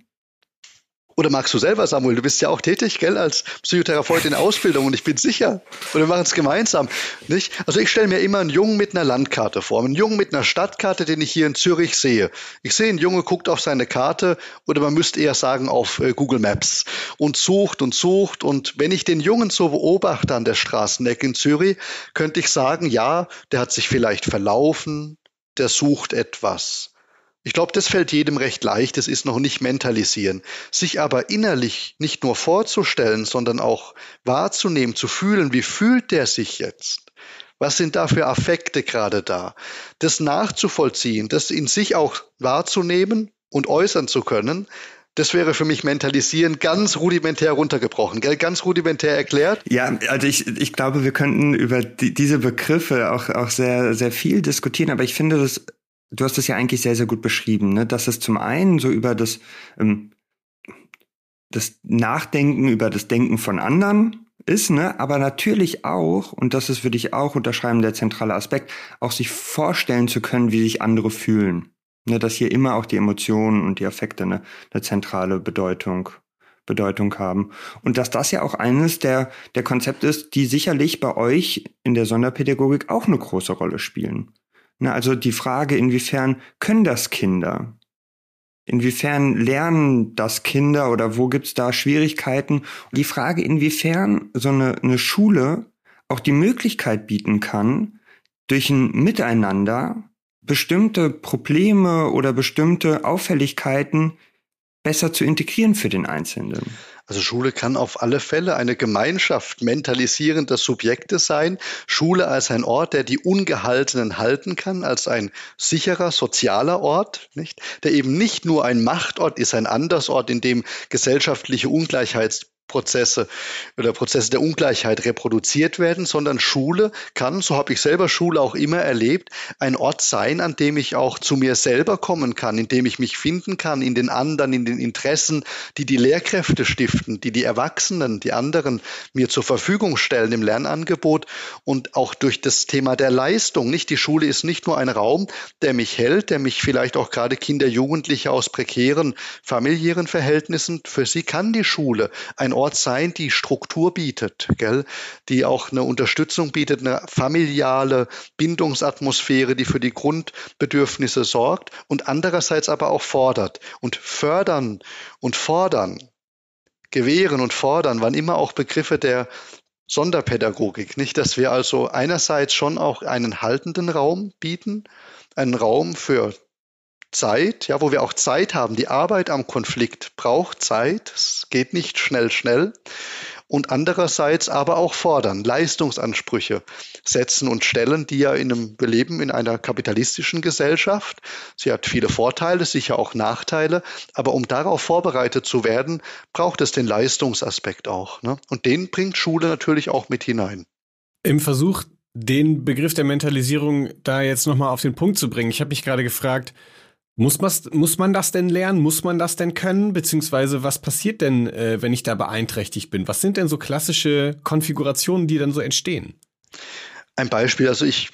Oder magst du selber, Samuel? Du bist ja auch tätig, gell, als Psychotherapeut in Ausbildung und ich bin sicher. Und wir machen es gemeinsam, nicht? Also ich stelle mir immer einen Jungen mit einer Landkarte vor, einen Jungen mit einer Stadtkarte, den ich hier in Zürich sehe. Ich sehe einen Junge guckt auf seine Karte oder man müsste eher sagen auf äh, Google Maps und sucht und sucht und wenn ich den Jungen so beobachte an der Straßenecke in Zürich, könnte ich sagen, ja, der hat sich vielleicht verlaufen, der sucht etwas. Ich glaube, das fällt jedem recht leicht, das ist noch nicht mentalisieren. Sich aber innerlich nicht nur vorzustellen, sondern auch wahrzunehmen, zu fühlen, wie fühlt der sich jetzt? Was sind da für Affekte gerade da? Das nachzuvollziehen, das in sich auch wahrzunehmen und äußern zu können, das wäre für mich mentalisieren ganz rudimentär runtergebrochen, gell? ganz rudimentär erklärt. Ja, also ich, ich glaube, wir könnten über die, diese Begriffe auch, auch sehr, sehr viel diskutieren, aber ich finde das du hast es ja eigentlich sehr, sehr gut beschrieben, ne? dass es zum einen so über das, ähm, das Nachdenken über das Denken von anderen ist, ne? aber natürlich auch, und das ist, würde ich auch unterschreiben, der zentrale Aspekt, auch sich vorstellen zu können, wie sich andere fühlen. Ne? Dass hier immer auch die Emotionen und die Affekte ne? eine zentrale Bedeutung Bedeutung haben. Und dass das ja auch eines der, der Konzepte ist, die sicherlich bei euch in der Sonderpädagogik auch eine große Rolle spielen. Na, also die Frage, inwiefern können das Kinder? Inwiefern lernen das Kinder oder wo gibt's da Schwierigkeiten? Die Frage, inwiefern so eine, eine Schule auch die Möglichkeit bieten kann, durch ein Miteinander bestimmte Probleme oder bestimmte Auffälligkeiten besser zu integrieren für den Einzelnen. Also Schule kann auf alle Fälle eine Gemeinschaft mentalisierender Subjekte sein. Schule als ein Ort, der die Ungehaltenen halten kann, als ein sicherer sozialer Ort, nicht? Der eben nicht nur ein Machtort ist, ein Andersort, in dem gesellschaftliche Ungleichheit Prozesse oder Prozesse der Ungleichheit reproduziert werden, sondern Schule kann, so habe ich selber Schule auch immer erlebt, ein Ort sein, an dem ich auch zu mir selber kommen kann, in dem ich mich finden kann, in den anderen, in den Interessen, die die Lehrkräfte stiften, die die Erwachsenen, die anderen mir zur Verfügung stellen im Lernangebot und auch durch das Thema der Leistung. Nicht die Schule ist nicht nur ein Raum, der mich hält, der mich vielleicht auch gerade Kinder, Jugendliche aus prekären familiären Verhältnissen, für sie kann die Schule ein Ort Ort sein, die Struktur bietet, gell? die auch eine Unterstützung bietet, eine familiale Bindungsatmosphäre, die für die Grundbedürfnisse sorgt und andererseits aber auch fordert und fördern und fordern. Gewähren und fordern waren immer auch Begriffe der Sonderpädagogik, nicht, dass wir also einerseits schon auch einen haltenden Raum bieten, einen Raum für Zeit, ja, wo wir auch Zeit haben. Die Arbeit am Konflikt braucht Zeit. Es geht nicht schnell, schnell. Und andererseits aber auch fordern, Leistungsansprüche setzen und stellen, die ja in einem, wir leben in einer kapitalistischen Gesellschaft. Sie hat viele Vorteile, sicher auch Nachteile. Aber um darauf vorbereitet zu werden, braucht es den Leistungsaspekt auch. Ne? Und den bringt Schule natürlich auch mit hinein. Im Versuch, den Begriff der Mentalisierung da jetzt nochmal auf den Punkt zu bringen. Ich habe mich gerade gefragt, muss, muss man das denn lernen? Muss man das denn können? Beziehungsweise was passiert denn, äh, wenn ich da beeinträchtigt bin? Was sind denn so klassische Konfigurationen, die dann so entstehen? Ein Beispiel, also ich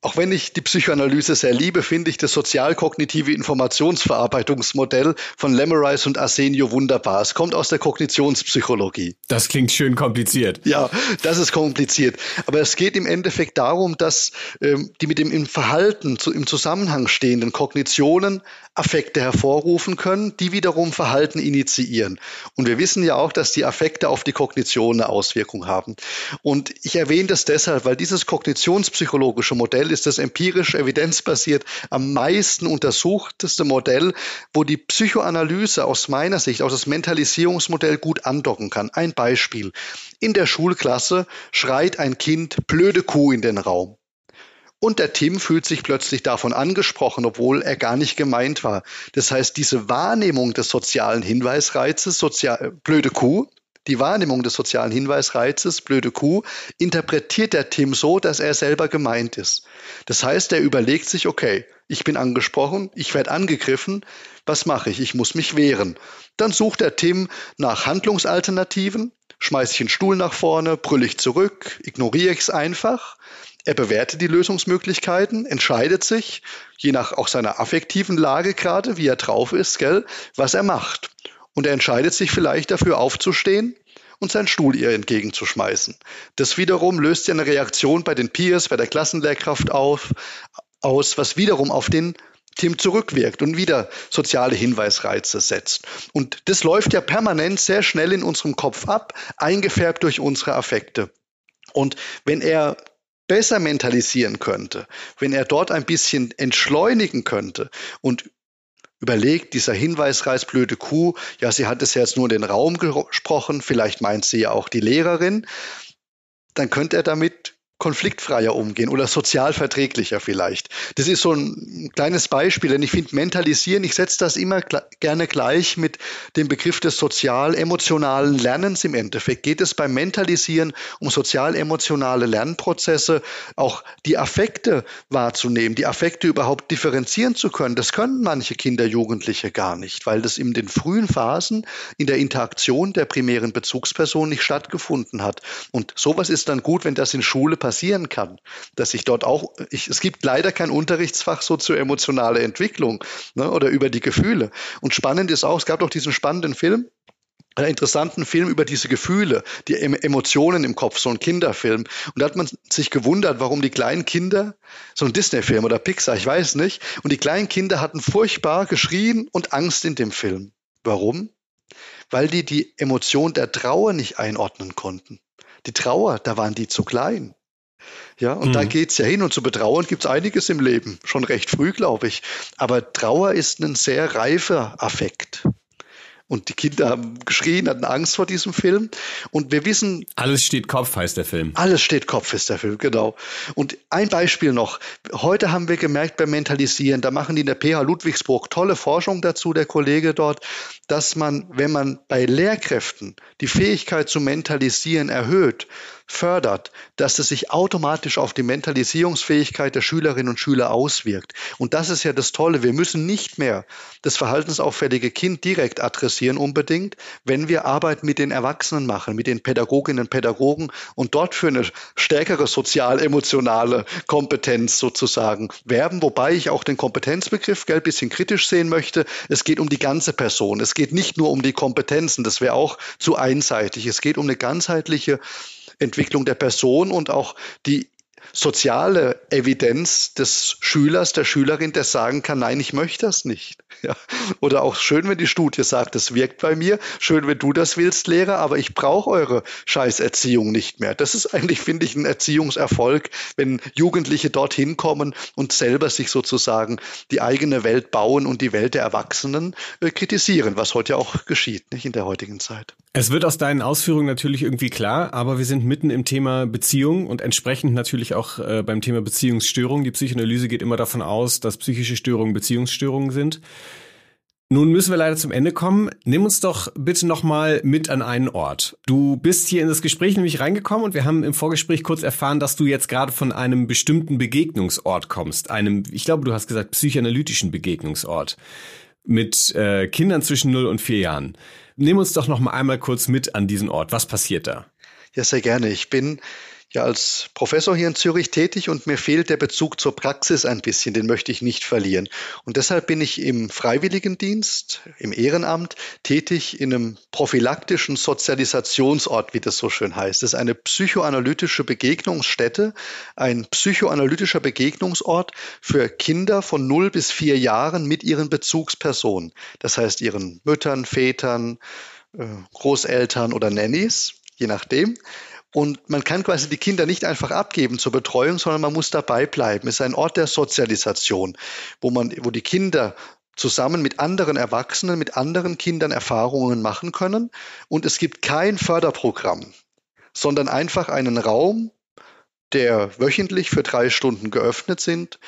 auch wenn ich die Psychoanalyse sehr liebe, finde ich das sozialkognitive Informationsverarbeitungsmodell von Lemerise und Arsenio wunderbar. Es kommt aus der Kognitionspsychologie. Das klingt schön kompliziert. Ja, das ist kompliziert. Aber es geht im Endeffekt darum, dass ähm, die mit dem im Verhalten zu, im Zusammenhang stehenden Kognitionen Affekte hervorrufen können, die wiederum Verhalten initiieren. Und wir wissen ja auch, dass die Affekte auf die Kognition eine Auswirkung haben. Und ich erwähne das deshalb, weil dieses kognitionspsychologische Modell ist das empirisch evidenzbasiert am meisten untersuchteste Modell, wo die Psychoanalyse aus meiner Sicht, auch das Mentalisierungsmodell gut andocken kann. Ein Beispiel. In der Schulklasse schreit ein Kind blöde Kuh in den Raum. Und der Tim fühlt sich plötzlich davon angesprochen, obwohl er gar nicht gemeint war. Das heißt, diese Wahrnehmung des sozialen Hinweisreizes, sozial, blöde Kuh, die Wahrnehmung des sozialen Hinweisreizes, blöde Kuh, interpretiert der Tim so, dass er selber gemeint ist. Das heißt, er überlegt sich, okay, ich bin angesprochen, ich werde angegriffen, was mache ich? Ich muss mich wehren. Dann sucht der Tim nach Handlungsalternativen, schmeiße ich den Stuhl nach vorne, brülle ich zurück, ignoriere ich es einfach. Er bewertet die Lösungsmöglichkeiten, entscheidet sich, je nach auch seiner affektiven Lage gerade, wie er drauf ist, gell, was er macht und er entscheidet sich vielleicht dafür aufzustehen und seinen Stuhl ihr entgegenzuschmeißen. Das wiederum löst ja eine Reaktion bei den Peers, bei der Klassenlehrkraft auf, aus, was wiederum auf den Tim zurückwirkt und wieder soziale Hinweisreize setzt. Und das läuft ja permanent sehr schnell in unserem Kopf ab, eingefärbt durch unsere Affekte. Und wenn er besser mentalisieren könnte, wenn er dort ein bisschen entschleunigen könnte und überlegt, dieser Hinweisreis blöde Kuh, ja, sie hat es ja jetzt nur in den Raum gesprochen, vielleicht meint sie ja auch die Lehrerin, dann könnte er damit konfliktfreier umgehen oder sozial verträglicher vielleicht. Das ist so ein kleines Beispiel, denn ich finde mentalisieren, ich setze das immer gerne gleich mit dem Begriff des sozial-emotionalen Lernens im Endeffekt. Geht es beim Mentalisieren um sozial-emotionale Lernprozesse, auch die Affekte wahrzunehmen, die Affekte überhaupt differenzieren zu können. Das können manche Kinder, Jugendliche gar nicht, weil das in den frühen Phasen in der Interaktion der primären Bezugsperson nicht stattgefunden hat. Und sowas ist dann gut, wenn das in Schule passiert passieren kann, dass ich dort auch, ich, es gibt leider kein Unterrichtsfach so zur emotionale Entwicklung ne, oder über die Gefühle. Und spannend ist auch, es gab doch diesen spannenden Film, einen interessanten Film über diese Gefühle, die Emotionen im Kopf, so ein Kinderfilm. Und da hat man sich gewundert, warum die kleinen Kinder, so ein Disney-Film oder Pixar, ich weiß nicht, und die kleinen Kinder hatten furchtbar geschrien und Angst in dem Film. Warum? Weil die die Emotion der Trauer nicht einordnen konnten. Die Trauer, da waren die zu klein. Ja, und mhm. da geht's ja hin. Und zu betrauern gibt's einiges im Leben, schon recht früh, glaube ich. Aber Trauer ist ein sehr reifer Affekt. Und die Kinder haben geschrien, hatten Angst vor diesem Film. Und wir wissen. Alles steht Kopf heißt der Film. Alles steht Kopf ist der Film, genau. Und ein Beispiel noch. Heute haben wir gemerkt beim Mentalisieren, da machen die in der PH Ludwigsburg tolle Forschung dazu, der Kollege dort, dass man, wenn man bei Lehrkräften die Fähigkeit zu mentalisieren erhöht, fördert, dass es sich automatisch auf die Mentalisierungsfähigkeit der Schülerinnen und Schüler auswirkt. Und das ist ja das Tolle. Wir müssen nicht mehr das verhaltensauffällige Kind direkt adressieren unbedingt, wenn wir Arbeit mit den Erwachsenen machen, mit den Pädagoginnen und Pädagogen und dort für eine stärkere sozial-emotionale Kompetenz sozusagen werben, wobei ich auch den Kompetenzbegriff gell, bisschen kritisch sehen möchte. Es geht um die ganze Person. Es geht nicht nur um die Kompetenzen. Das wäre auch zu einseitig. Es geht um eine ganzheitliche Entwicklung der Person und auch die soziale Evidenz des Schülers, der Schülerin, der sagen kann, nein, ich möchte das nicht. Ja. Oder auch schön, wenn die Studie sagt, es wirkt bei mir, schön, wenn du das willst, Lehrer, aber ich brauche eure Scheißerziehung nicht mehr. Das ist eigentlich, finde ich, ein Erziehungserfolg, wenn Jugendliche dorthin kommen und selber sich sozusagen die eigene Welt bauen und die Welt der Erwachsenen äh, kritisieren, was heute ja auch geschieht, nicht in der heutigen Zeit. Es wird aus deinen Ausführungen natürlich irgendwie klar, aber wir sind mitten im Thema Beziehung und entsprechend natürlich auch äh, beim Thema Beziehungsstörung. Die Psychoanalyse geht immer davon aus, dass psychische Störungen Beziehungsstörungen sind. Nun müssen wir leider zum Ende kommen. Nimm uns doch bitte nochmal mit an einen Ort. Du bist hier in das Gespräch nämlich reingekommen und wir haben im Vorgespräch kurz erfahren, dass du jetzt gerade von einem bestimmten Begegnungsort kommst. Einem, ich glaube, du hast gesagt, psychoanalytischen Begegnungsort. Mit äh, Kindern zwischen 0 und 4 Jahren. Nimm uns doch noch mal einmal kurz mit an diesen Ort. Was passiert da? Ja, sehr gerne. Ich bin ja als Professor hier in Zürich tätig und mir fehlt der Bezug zur Praxis ein bisschen, den möchte ich nicht verlieren. Und deshalb bin ich im Freiwilligendienst, im Ehrenamt tätig in einem prophylaktischen Sozialisationsort, wie das so schön heißt. Das ist eine psychoanalytische Begegnungsstätte, ein psychoanalytischer Begegnungsort für Kinder von 0 bis 4 Jahren mit ihren Bezugspersonen. Das heißt ihren Müttern, Vätern, äh, Großeltern oder Nannies, je nachdem. Und man kann quasi die Kinder nicht einfach abgeben zur Betreuung, sondern man muss dabei bleiben. Es ist ein Ort der Sozialisation, wo man, wo die Kinder zusammen mit anderen Erwachsenen, mit anderen Kindern Erfahrungen machen können. Und es gibt kein Förderprogramm, sondern einfach einen Raum, der wöchentlich für drei Stunden geöffnet sind,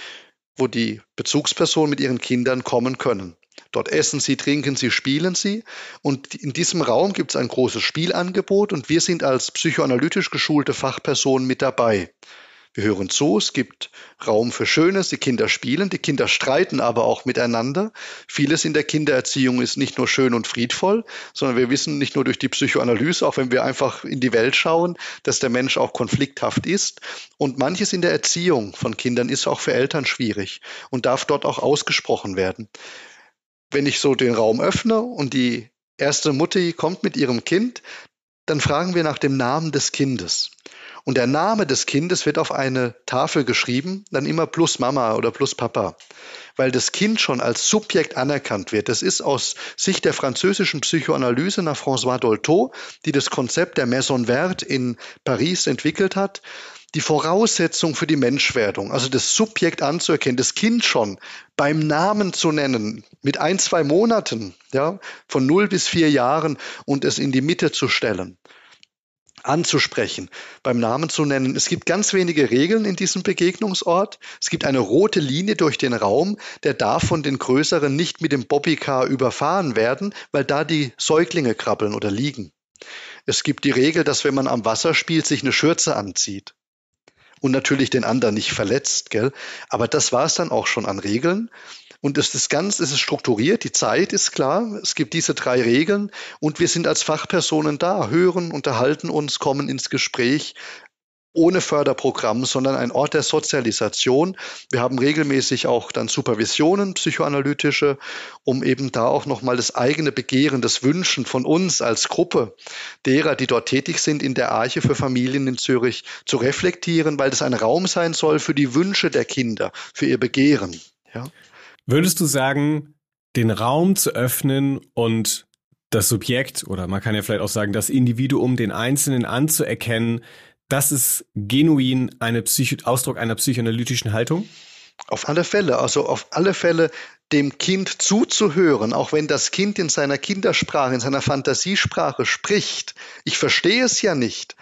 wo die Bezugspersonen mit ihren Kindern kommen können. Dort essen sie, trinken sie, spielen sie. Und in diesem Raum gibt es ein großes Spielangebot und wir sind als psychoanalytisch geschulte Fachpersonen mit dabei. Wir hören zu, es gibt Raum für Schönes, die Kinder spielen, die Kinder streiten aber auch miteinander. Vieles in der Kindererziehung ist nicht nur schön und friedvoll, sondern wir wissen nicht nur durch die Psychoanalyse, auch wenn wir einfach in die Welt schauen, dass der Mensch auch konflikthaft ist. Und manches in der Erziehung von Kindern ist auch für Eltern schwierig und darf dort auch ausgesprochen werden wenn ich so den Raum öffne und die erste Mutti kommt mit ihrem Kind, dann fragen wir nach dem Namen des Kindes. Und der Name des Kindes wird auf eine Tafel geschrieben, dann immer plus Mama oder plus Papa, weil das Kind schon als Subjekt anerkannt wird. Das ist aus Sicht der französischen Psychoanalyse nach François Dolto, die das Konzept der Maison Verte in Paris entwickelt hat, die Voraussetzung für die Menschwerdung, also das Subjekt anzuerkennen, das Kind schon beim Namen zu nennen, mit ein, zwei Monaten, ja, von null bis vier Jahren und es in die Mitte zu stellen, anzusprechen, beim Namen zu nennen. Es gibt ganz wenige Regeln in diesem Begegnungsort. Es gibt eine rote Linie durch den Raum, der darf von den größeren nicht mit dem Bobbycar überfahren werden, weil da die Säuglinge krabbeln oder liegen. Es gibt die Regel, dass wenn man am Wasser spielt, sich eine Schürze anzieht und natürlich den anderen nicht verletzt, gell? Aber das war es dann auch schon an Regeln. Und es ist ganz, es ist strukturiert, die Zeit ist klar, es gibt diese drei Regeln und wir sind als Fachpersonen da, hören, unterhalten uns, kommen ins Gespräch, ohne Förderprogramm, sondern ein Ort der Sozialisation. Wir haben regelmäßig auch dann Supervisionen, psychoanalytische, um eben da auch nochmal das eigene Begehren, das Wünschen von uns als Gruppe derer, die dort tätig sind in der Arche für Familien in Zürich zu reflektieren, weil das ein Raum sein soll für die Wünsche der Kinder, für ihr Begehren. Ja. Würdest du sagen, den Raum zu öffnen und das Subjekt oder man kann ja vielleicht auch sagen, das Individuum, den Einzelnen anzuerkennen, das ist genuin eine Psycho Ausdruck einer psychoanalytischen Haltung? Auf alle Fälle. Also auf alle Fälle dem Kind zuzuhören, auch wenn das Kind in seiner Kindersprache, in seiner Fantasiesprache spricht. Ich verstehe es ja nicht,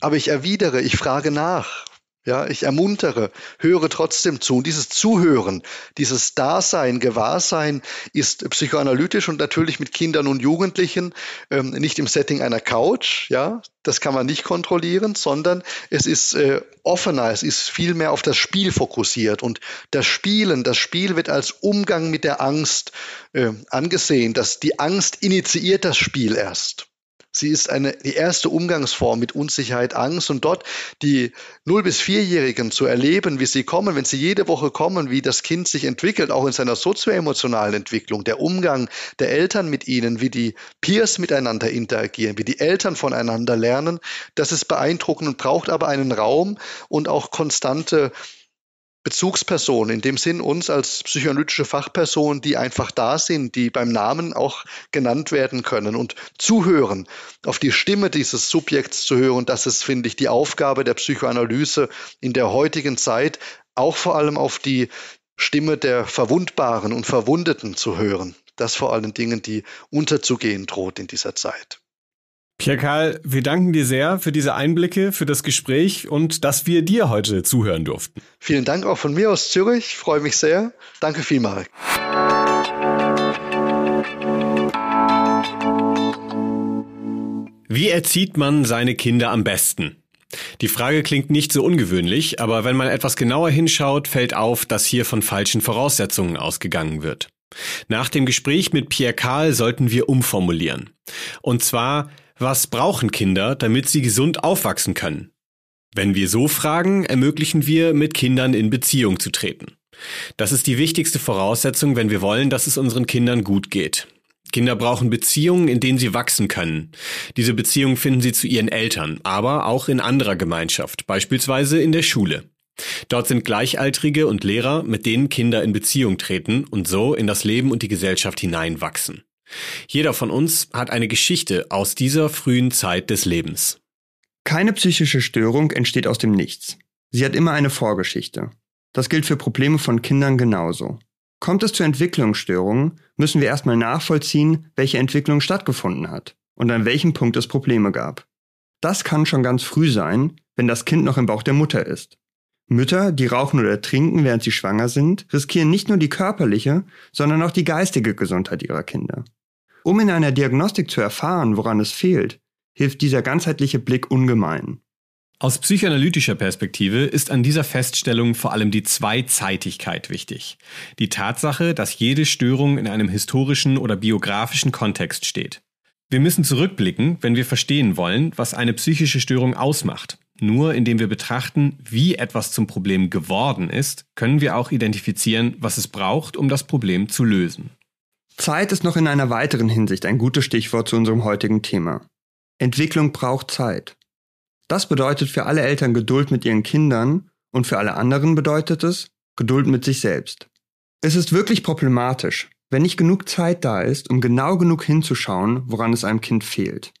aber ich erwidere, ich frage nach. Ja, ich ermuntere, höre trotzdem zu. Und dieses Zuhören, dieses Dasein, Gewahrsein ist psychoanalytisch und natürlich mit Kindern und Jugendlichen ähm, nicht im Setting einer Couch. Ja, das kann man nicht kontrollieren, sondern es ist äh, offener, es ist viel mehr auf das Spiel fokussiert. Und das Spielen, das Spiel wird als Umgang mit der Angst äh, angesehen. Dass die Angst initiiert das Spiel erst. Sie ist eine, die erste Umgangsform mit Unsicherheit, Angst und dort die 0- bis 4-Jährigen zu erleben, wie sie kommen, wenn sie jede Woche kommen, wie das Kind sich entwickelt, auch in seiner sozioemotionalen Entwicklung, der Umgang der Eltern mit ihnen, wie die Peers miteinander interagieren, wie die Eltern voneinander lernen, das ist beeindruckend und braucht aber einen Raum und auch konstante Bezugsperson, in dem Sinn uns als psychoanalytische Fachperson, die einfach da sind, die beim Namen auch genannt werden können und zuhören, auf die Stimme dieses Subjekts zu hören, das ist, finde ich, die Aufgabe der Psychoanalyse in der heutigen Zeit, auch vor allem auf die Stimme der Verwundbaren und Verwundeten zu hören. Das vor allen Dingen, die unterzugehen droht in dieser Zeit. Pierre Karl, wir danken dir sehr für diese Einblicke, für das Gespräch und dass wir dir heute zuhören durften. Vielen Dank auch von mir aus Zürich. Ich freue mich sehr. Danke vielmals. Wie erzieht man seine Kinder am besten? Die Frage klingt nicht so ungewöhnlich, aber wenn man etwas genauer hinschaut, fällt auf, dass hier von falschen Voraussetzungen ausgegangen wird. Nach dem Gespräch mit Pierre Karl sollten wir umformulieren. Und zwar, was brauchen Kinder, damit sie gesund aufwachsen können? Wenn wir so fragen, ermöglichen wir, mit Kindern in Beziehung zu treten. Das ist die wichtigste Voraussetzung, wenn wir wollen, dass es unseren Kindern gut geht. Kinder brauchen Beziehungen, in denen sie wachsen können. Diese Beziehungen finden sie zu ihren Eltern, aber auch in anderer Gemeinschaft, beispielsweise in der Schule. Dort sind Gleichaltrige und Lehrer, mit denen Kinder in Beziehung treten und so in das Leben und die Gesellschaft hineinwachsen. Jeder von uns hat eine Geschichte aus dieser frühen Zeit des Lebens. Keine psychische Störung entsteht aus dem Nichts. Sie hat immer eine Vorgeschichte. Das gilt für Probleme von Kindern genauso. Kommt es zu Entwicklungsstörungen, müssen wir erstmal nachvollziehen, welche Entwicklung stattgefunden hat und an welchem Punkt es Probleme gab. Das kann schon ganz früh sein, wenn das Kind noch im Bauch der Mutter ist. Mütter, die rauchen oder trinken, während sie schwanger sind, riskieren nicht nur die körperliche, sondern auch die geistige Gesundheit ihrer Kinder. Um in einer Diagnostik zu erfahren, woran es fehlt, hilft dieser ganzheitliche Blick ungemein. Aus psychoanalytischer Perspektive ist an dieser Feststellung vor allem die Zweizeitigkeit wichtig. Die Tatsache, dass jede Störung in einem historischen oder biografischen Kontext steht. Wir müssen zurückblicken, wenn wir verstehen wollen, was eine psychische Störung ausmacht. Nur indem wir betrachten, wie etwas zum Problem geworden ist, können wir auch identifizieren, was es braucht, um das Problem zu lösen. Zeit ist noch in einer weiteren Hinsicht ein gutes Stichwort zu unserem heutigen Thema. Entwicklung braucht Zeit. Das bedeutet für alle Eltern Geduld mit ihren Kindern und für alle anderen bedeutet es Geduld mit sich selbst. Es ist wirklich problematisch, wenn nicht genug Zeit da ist, um genau genug hinzuschauen, woran es einem Kind fehlt.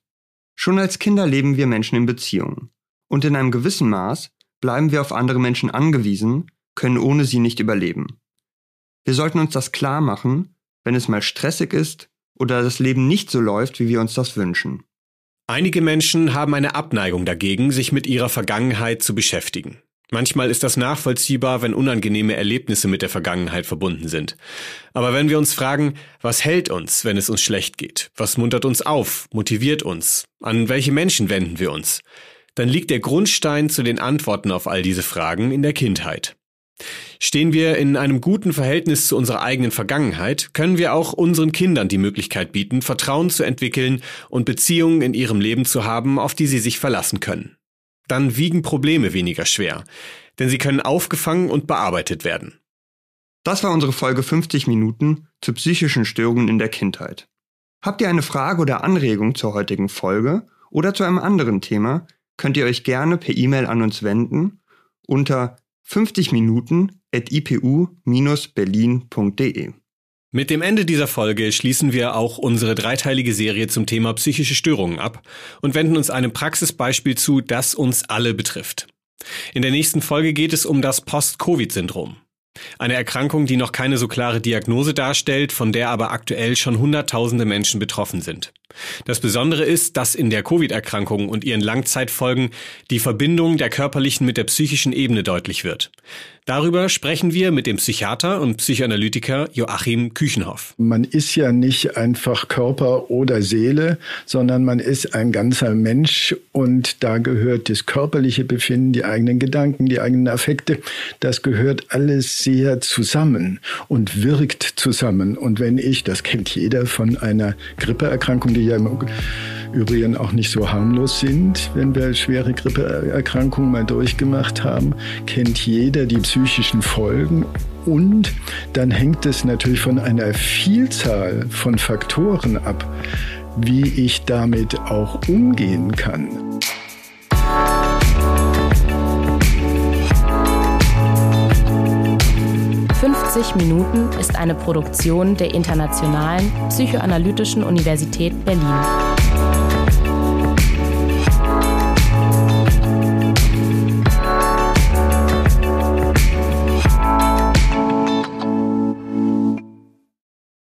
Schon als Kinder leben wir Menschen in Beziehungen. Und in einem gewissen Maß bleiben wir auf andere Menschen angewiesen, können ohne sie nicht überleben. Wir sollten uns das klar machen wenn es mal stressig ist oder das Leben nicht so läuft, wie wir uns das wünschen. Einige Menschen haben eine Abneigung dagegen, sich mit ihrer Vergangenheit zu beschäftigen. Manchmal ist das nachvollziehbar, wenn unangenehme Erlebnisse mit der Vergangenheit verbunden sind. Aber wenn wir uns fragen, was hält uns, wenn es uns schlecht geht? Was muntert uns auf, motiviert uns? An welche Menschen wenden wir uns? Dann liegt der Grundstein zu den Antworten auf all diese Fragen in der Kindheit. Stehen wir in einem guten Verhältnis zu unserer eigenen Vergangenheit, können wir auch unseren Kindern die Möglichkeit bieten, Vertrauen zu entwickeln und Beziehungen in ihrem Leben zu haben, auf die sie sich verlassen können. Dann wiegen Probleme weniger schwer, denn sie können aufgefangen und bearbeitet werden. Das war unsere Folge 50 Minuten zu psychischen Störungen in der Kindheit. Habt ihr eine Frage oder Anregung zur heutigen Folge oder zu einem anderen Thema, könnt ihr euch gerne per E-Mail an uns wenden unter 50 Minuten at ipu-berlin.de. Mit dem Ende dieser Folge schließen wir auch unsere dreiteilige Serie zum Thema psychische Störungen ab und wenden uns einem Praxisbeispiel zu, das uns alle betrifft. In der nächsten Folge geht es um das Post-Covid-Syndrom. Eine Erkrankung, die noch keine so klare Diagnose darstellt, von der aber aktuell schon Hunderttausende Menschen betroffen sind. Das Besondere ist, dass in der Covid-Erkrankung und ihren Langzeitfolgen die Verbindung der körperlichen mit der psychischen Ebene deutlich wird. Darüber sprechen wir mit dem Psychiater und Psychoanalytiker Joachim Küchenhoff. Man ist ja nicht einfach Körper oder Seele, sondern man ist ein ganzer Mensch und da gehört das körperliche Befinden, die eigenen Gedanken, die eigenen Affekte, das gehört alles sehr zusammen und wirkt zusammen. Und wenn ich, das kennt jeder von einer Grippeerkrankung, die ja im Übrigen auch nicht so harmlos sind, wenn wir schwere Grippeerkrankungen mal durchgemacht haben, kennt jeder die psychischen Folgen und dann hängt es natürlich von einer Vielzahl von Faktoren ab, wie ich damit auch umgehen kann. »50 Minuten« ist eine Produktion der Internationalen Psychoanalytischen Universität Berlin.